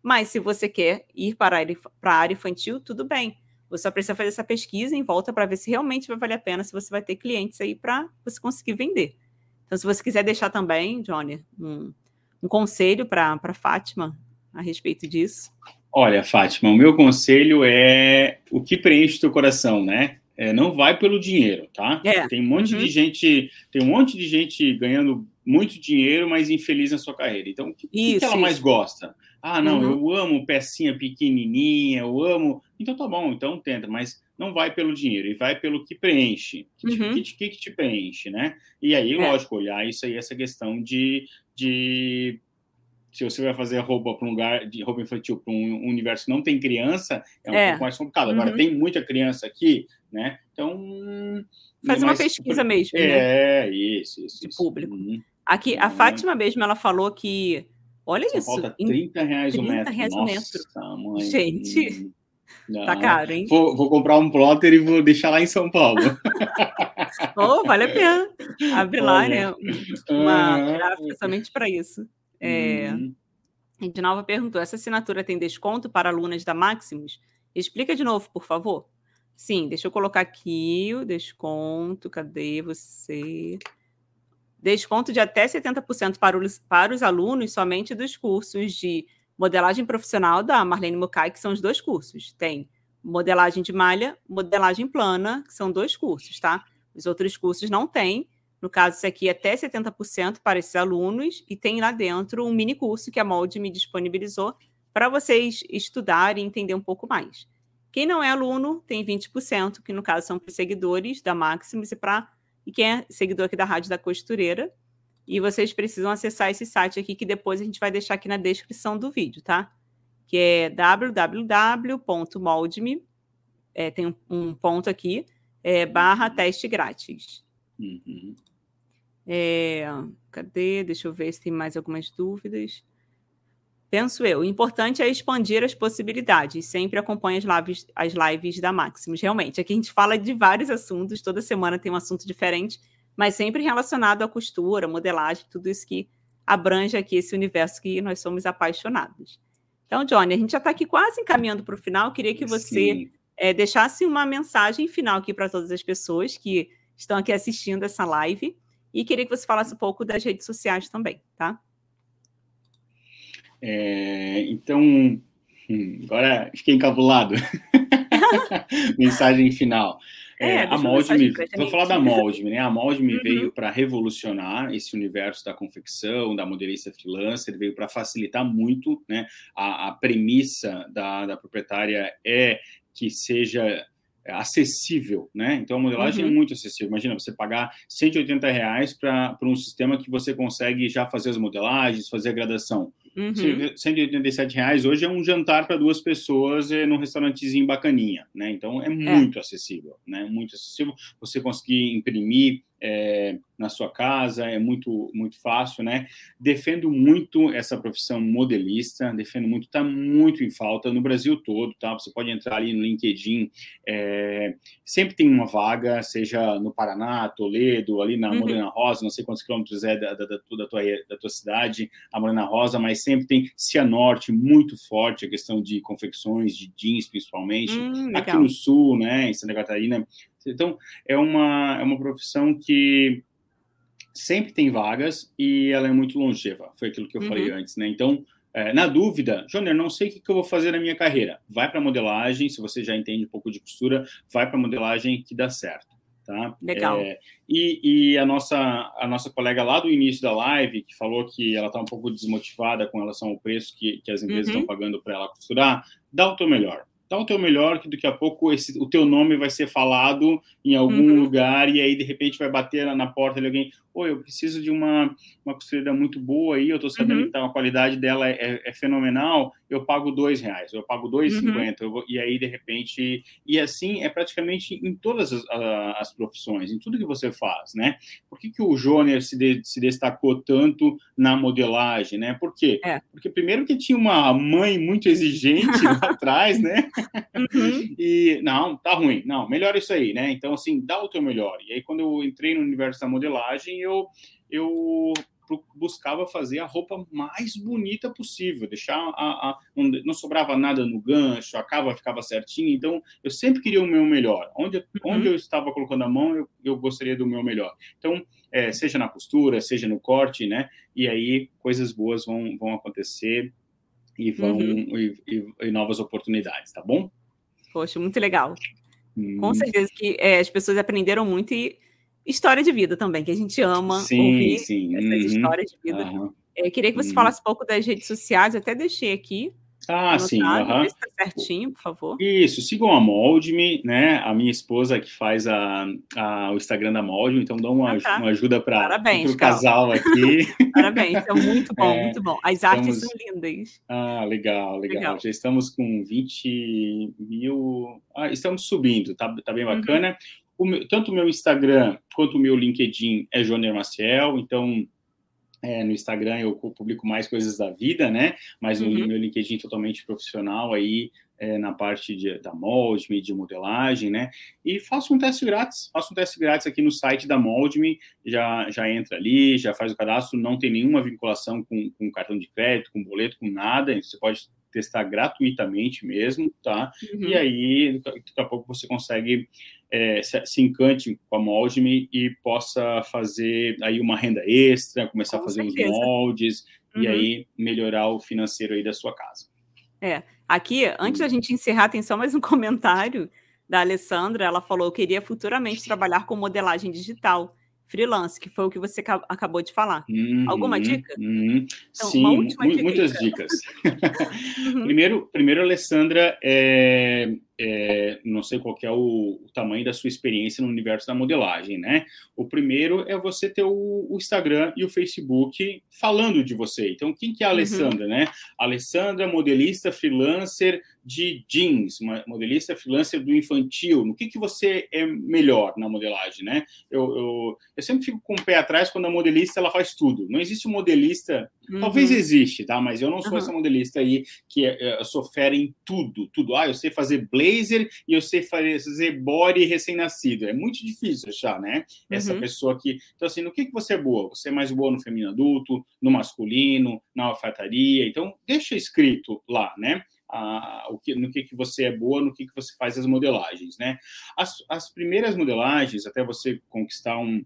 Mas se você quer ir para a área infantil, tudo bem. Você só precisa fazer essa pesquisa em volta para ver se realmente vai valer a pena, se você vai ter clientes aí para você conseguir vender. Então, se você quiser deixar também, Johnny, um, um conselho para Fátima a respeito disso. Olha, Fátima, o meu conselho é o que preenche teu coração, né? é, não vai pelo dinheiro, tá? É. Tem um monte uhum. de gente, tem um monte de gente ganhando muito dinheiro, mas infeliz na sua carreira. Então, o que, isso, que ela isso. mais gosta? Ah, não, uhum. eu amo pecinha pequenininha, eu amo. Então tá bom, então tenta, mas não vai pelo dinheiro, e vai pelo que preenche. O que, uhum. que, que, que, te preenche, né? E aí, é. lógico, olhar isso aí, essa questão de, de se você vai fazer roupa para um lugar de roupa infantil para um universo que não tem criança, é um é. pouco mais complicado. Agora, uhum. tem muita criança aqui, né? Então. Faz uma pesquisa mesmo. É, né? isso, isso. De isso. público. Uhum. Aqui, a Fátima mesmo, ela falou que. Olha Só isso. Falta 30 reais 30 o metro. Reais Nossa, metro. Gente. Não. Tá caro, hein? Vou, vou, comprar um plotter e vou deixar lá em São Paulo. (laughs) oh, vale a pena. Abre lá, né? Uma gráfica somente para isso. É... Uhum. Edinalva perguntou: essa assinatura tem desconto para alunas da Maximus? Explica de novo, por favor. Sim, deixa eu colocar aqui o desconto. Cadê você? Desconto de até 70% para os, para os alunos somente dos cursos de modelagem profissional da Marlene Mukai, que são os dois cursos. Tem modelagem de malha, modelagem plana, que são dois cursos, tá? Os outros cursos não têm. No caso, isso aqui é até 70% para esses alunos, e tem lá dentro um mini curso que a Molde me disponibilizou para vocês estudarem e entender um pouco mais. Quem não é aluno tem 20%, que no caso são para os seguidores da Maximus e para e quem é seguidor aqui da Rádio da Costureira. E vocês precisam acessar esse site aqui que depois a gente vai deixar aqui na descrição do vídeo, tá? Que é www.moldme, é, tem um, um, ponto aqui, é, barra teste grátis. Uhum. É, cadê? Deixa eu ver se tem mais algumas dúvidas. Penso eu. O importante é expandir as possibilidades. Sempre acompanhe as lives, as lives da Maximus. Realmente, aqui a gente fala de vários assuntos. Toda semana tem um assunto diferente, mas sempre relacionado à costura, modelagem, tudo isso que abrange aqui esse universo que nós somos apaixonados. Então, Johnny, a gente já está aqui quase encaminhando para o final. Queria que você é, deixasse uma mensagem final aqui para todas as pessoas que estão aqui assistindo essa live e queria que você falasse um pouco das redes sociais também, tá? É, então, hum, agora fiquei encabulado. (laughs) mensagem final. É, é a Moldme, vou falar da Moldme, né? A Moldme uhum. veio para revolucionar esse universo da confecção, da modelista freelancer, veio para facilitar muito, né? A, a premissa da, da proprietária é que seja acessível, né? Então a modelagem é uhum. é muito acessível. Imagina você pagar 180 reais para um sistema que você consegue já fazer as modelagens, fazer a gradação. Uhum. 187 reais hoje é um jantar para duas pessoas é, num restaurantezinho bacaninha, né? Então é, é. muito é. acessível, né? Muito acessível. Você conseguir imprimir é, na sua casa, é muito, muito fácil, né? Defendo muito essa profissão modelista, defendo muito, está muito em falta no Brasil todo, tá? Você pode entrar ali no LinkedIn, é, sempre tem uma vaga, seja no Paraná, Toledo, ali na uhum. Morena Rosa, não sei quantos quilômetros é da, da, da, da, tua, da tua cidade, a Morena Rosa, mas sempre tem Cianorte, muito forte, a questão de confecções, de jeans principalmente, hum, aqui no Sul, né, em Santa Catarina, então, é uma, é uma profissão que sempre tem vagas e ela é muito longeva. Foi aquilo que eu uhum. falei antes, né? Então, é, na dúvida, Júnior, não sei o que, que, eu vou fazer na minha carreira. Vai para modelagem, se você já entende um pouco de costura, vai para modelagem que dá certo. Tá? Legal. É, e, e, a, nossa, a nossa colega lá do início da live, que falou que ela está um pouco desmotivada com relação ao preço que, que as empresas uhum. estão pagando para ela costurar, dá o teu melhor dá o teu melhor, que daqui a pouco esse, o teu nome vai ser falado em algum uhum. lugar e aí de repente vai bater na, porta de alguém, oi, eu preciso de uma, uma costureira muito boa aí, eu tô sabendo uhum. que tá, a qualidade dela é, é, fenomenal, eu pago dois reais, eu pago dois uhum. cinquenta, e aí de repente, e assim é praticamente em todas as, as, profissões, em tudo que você faz, né? Por que, que o Joner se, de, se destacou tanto na modelagem, né? Por quê? É. Porque primeiro que tinha uma mãe muito exigente lá (laughs) atrás, né? Uhum. E não, tá ruim, não, melhor isso aí, né? Então assim, dá o teu melhor. E aí quando eu entrei no universo da modelagem, eu eu buscava fazer a roupa mais bonita possível, deixar a, a não, não, sobrava nada no gancho, a cava ficava certinha, então eu sempre queria o meu melhor. Onde, uhum. onde eu estava colocando a mão, eu, eu gostaria do meu melhor. Então, é, seja na costura, seja no corte, né? E aí coisas boas vão, vão acontecer e vão uhum. e, e, e novas oportunidades, tá bom? Poxa, muito legal. Hum. Com certeza que é, as pessoas aprenderam muito e história de vida também, que a gente ama sim, ouvir sim. essas uhum. histórias de vida. Uhum. É, queria que você uhum. falasse um pouco das redes sociais, eu até deixei aqui. Ah, sim. Uhum. Tá certinho, por favor. Isso, sigam a Moldme, né? A minha esposa que faz a, a o Instagram da Moldme, então dá uma, ah, tá. uma ajuda para o casal aqui. (laughs) Parabéns, então muito bom, é, muito bom. As estamos... artes são lindas. Ah, legal, legal, legal. Já estamos com 20 mil. Ah, estamos subindo, tá, tá bem uhum. bacana. Uhum. O meu, tanto o meu Instagram quanto o meu LinkedIn é Joner Maciel, então é, no Instagram eu publico mais coisas da vida, né? Mas no uhum. meu LinkedIn totalmente profissional aí é, na parte de, da Moldme, de modelagem, né? E faço um teste grátis, faço um teste grátis aqui no site da Moldme, já, já entra ali, já faz o cadastro, não tem nenhuma vinculação com, com cartão de crédito, com boleto, com nada, você pode testar gratuitamente mesmo, tá? Uhum. E aí, daqui a pouco você consegue é, se, se, encante com a Moldme e possa fazer aí uma renda extra, começar com a fazer certeza. os moldes uhum. e aí melhorar o financeiro aí da sua casa. É, aqui, antes da gente encerrar, tem só mais um (laughs) comentário da Alessandra, ela falou, que queria futuramente trabalhar com modelagem digital freelance, que foi o que você acabou de falar. Uhum, Alguma dica? Uhum. Então, Sim, dica. muitas dicas. (laughs) uhum. primeiro, primeiro, Alessandra, é, é, não sei qual é o, o, tamanho da sua experiência no universo da modelagem, né? O primeiro é você ter o, o Instagram e o Facebook falando de você. Então, quem que é a uhum. Alessandra, né? Alessandra, modelista, freelancer de jeans, uma modelista freelancer do infantil. No que, que você é melhor na modelagem, né? Eu, eu, eu sempre fico com o pé atrás quando a modelista ela faz tudo. Não existe modelista, uhum. talvez existe, tá? Mas eu não sou uhum. essa modelista aí que é, é, fera em tudo, tudo. Ah, eu sei fazer blazer e eu sei fazer body recém-nascido. É muito difícil achar, né? Essa uhum. pessoa aqui. Então, assim, no que, que você é boa? Você é mais boa no feminino adulto, no masculino, na alfaiataria. Então, deixa escrito lá, né? Ah, o que, no que, que você é boa, no que, que você faz as modelagens, né? As, as primeiras modelagens, até você conquistar um,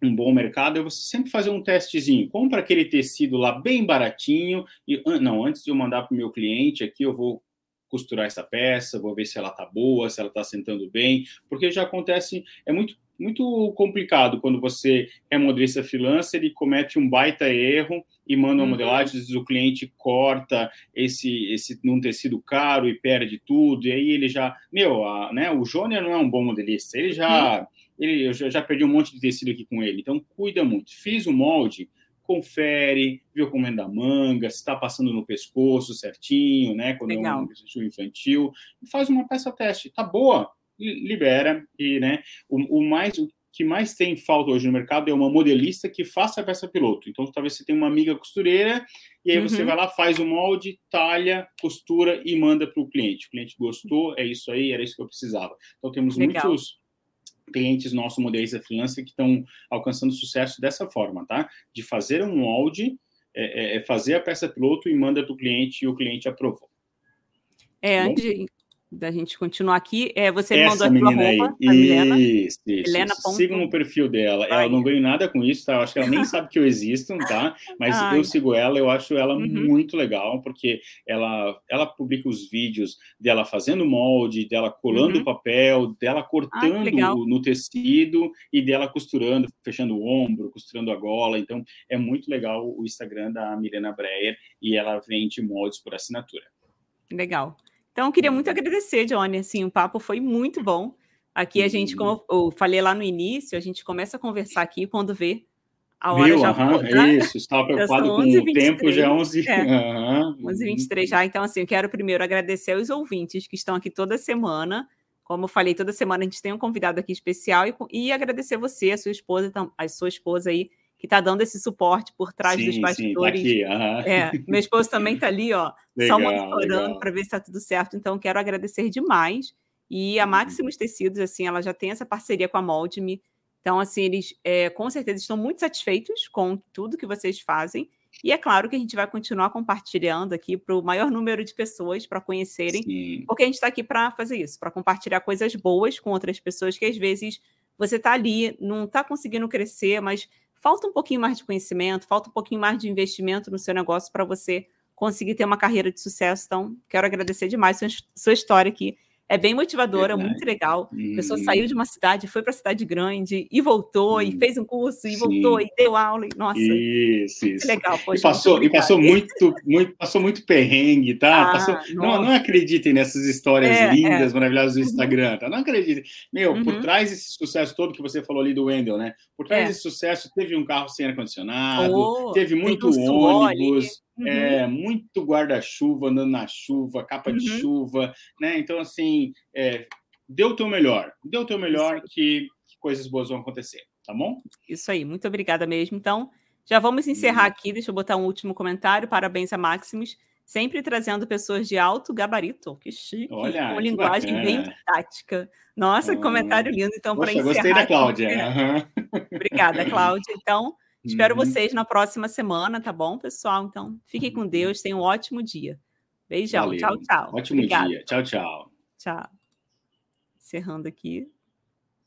um bom mercado é você sempre fazer um testezinho. Compra aquele tecido lá bem baratinho e não, antes de eu mandar para o meu cliente aqui, eu vou costurar essa peça, vou ver se ela tá boa, se ela tá sentando bem, porque já acontece, é muito muito complicado quando você é modelista freelancer e comete um baita erro e manda uma uhum. modelagem, às vezes o cliente corta esse esse num tecido caro e perde tudo, e aí ele já, meu, a, né, o Jônia não é um bom modelista, ele já uhum. ele eu já, já perdi um monte de tecido aqui com ele. Então cuida muito. Fiz o molde, confere, vê o comendo da manga, se está passando no pescoço certinho, né? Quando Legal. é um exercício infantil, faz uma peça teste. Tá boa, libera e, né? O, o, mais o que mais tem falta hoje no mercado é uma modelista que faça a peça piloto. Então, talvez você tenha uma amiga costureira e aí uhum. você vai lá, faz o molde, talha, costura e manda para o cliente. O cliente gostou, é isso aí, era isso que eu precisava. Então, temos Legal. muitos clientes nossos modelistas freelancer que estão alcançando sucesso dessa forma, tá? De fazer um molde, é, é, é fazer a peça piloto e manda para o cliente e o cliente aprovou. É, tá antes, da gente continuar aqui, é, você mandou a tua roupa, aí. a Milena. Isso, isso. Helena. Sigam o perfil dela. Ela não ganho nada com isso, tá? Eu acho que ela nem sabe que eu existo, tá? Mas Ai. eu sigo ela, eu acho ela uhum. muito legal, porque ela, ela publica os vídeos dela fazendo molde, dela colando uhum. papel, dela cortando Ai, no tecido e dela costurando, fechando o ombro, costurando a gola. Então, é muito legal o Instagram da Milena Breyer e ela vende moldes por assinatura. Legal. Então, eu queria muito agradecer, Johnny. Assim, o papo foi muito bom. Aqui a gente, como eu falei lá no início, a gente começa a conversar aqui quando vê a hora Viu? já uhum, né? Isso, estava preocupado com 11, o tempo, já é 11 é, (laughs) uhum. 11 23 já. Então, assim, eu quero primeiro agradecer aos ouvintes que estão aqui toda semana. Como eu falei, toda semana a gente tem um convidado aqui especial e, e agradecer você, a sua esposa, a sua esposa aí, que está dando esse suporte por trás sim, dos bastidores. Sim, tá aqui, uhum. é, meu esposo também está ali, ó, legal, só monitorando para ver se está tudo certo. Então, quero agradecer demais. E a uhum. Máximos Tecidos, assim, ela já tem essa parceria com a Moldme. Então, assim, eles é, com certeza estão muito satisfeitos com tudo que vocês fazem. E é claro que a gente vai continuar compartilhando aqui para o maior número de pessoas para conhecerem, Sim. porque a gente está aqui para fazer isso, para compartilhar coisas boas com outras pessoas que às vezes você está ali, não está conseguindo crescer, mas falta um pouquinho mais de conhecimento, falta um pouquinho mais de investimento no seu negócio para você conseguir ter uma carreira de sucesso. Então, quero agradecer demais sua, sua história aqui É bem motivadora, Verdade. muito legal. A pessoa saiu de uma cidade, foi para a cidade grande e voltou, e fez um curso, e Sim. voltou, e deu aula. E, nossa, isso, isso. legal. Poxa, e passou, e passou muito, muito, passou muito perrengue, tá? Ah, passou, não, não acreditem nessas histórias é, lindas, é. maravilhosas do uhum. Instagram, tá? Não acreditem. Meu, uhum. por trás desse sucesso todo que você falou ali do Wendel, né? Por trás é. desse sucesso, teve um carro sem ar-condicionado, oh, teve muito ônibus. Uhum. É, muito guarda-chuva andando na chuva, capa uhum. de chuva, né? Então, assim, é, dê o teu melhor, dê o teu melhor que, que, coisas boas vão acontecer, tá bom? Isso aí, muito obrigada mesmo. Então, já vamos encerrar uhum. aqui, deixa eu botar um último comentário. Parabéns a Maximus, sempre trazendo pessoas de alto gabarito, que chique, Olha, com linguagem bacana. bem didática. Nossa, que comentário lindo. Então, para encerrar. Gostei da Cláudia. Aqui, Obrigada, Cláudia. Então, Espero uhum. vocês na próxima semana, tá bom, pessoal? Então, fiquem com uhum. Deus, tenham um ótimo dia. Beijão, Valeu. tchau, tchau. Ótimo Obrigada. dia. Tchau, tchau. Tchau. Encerrando aqui.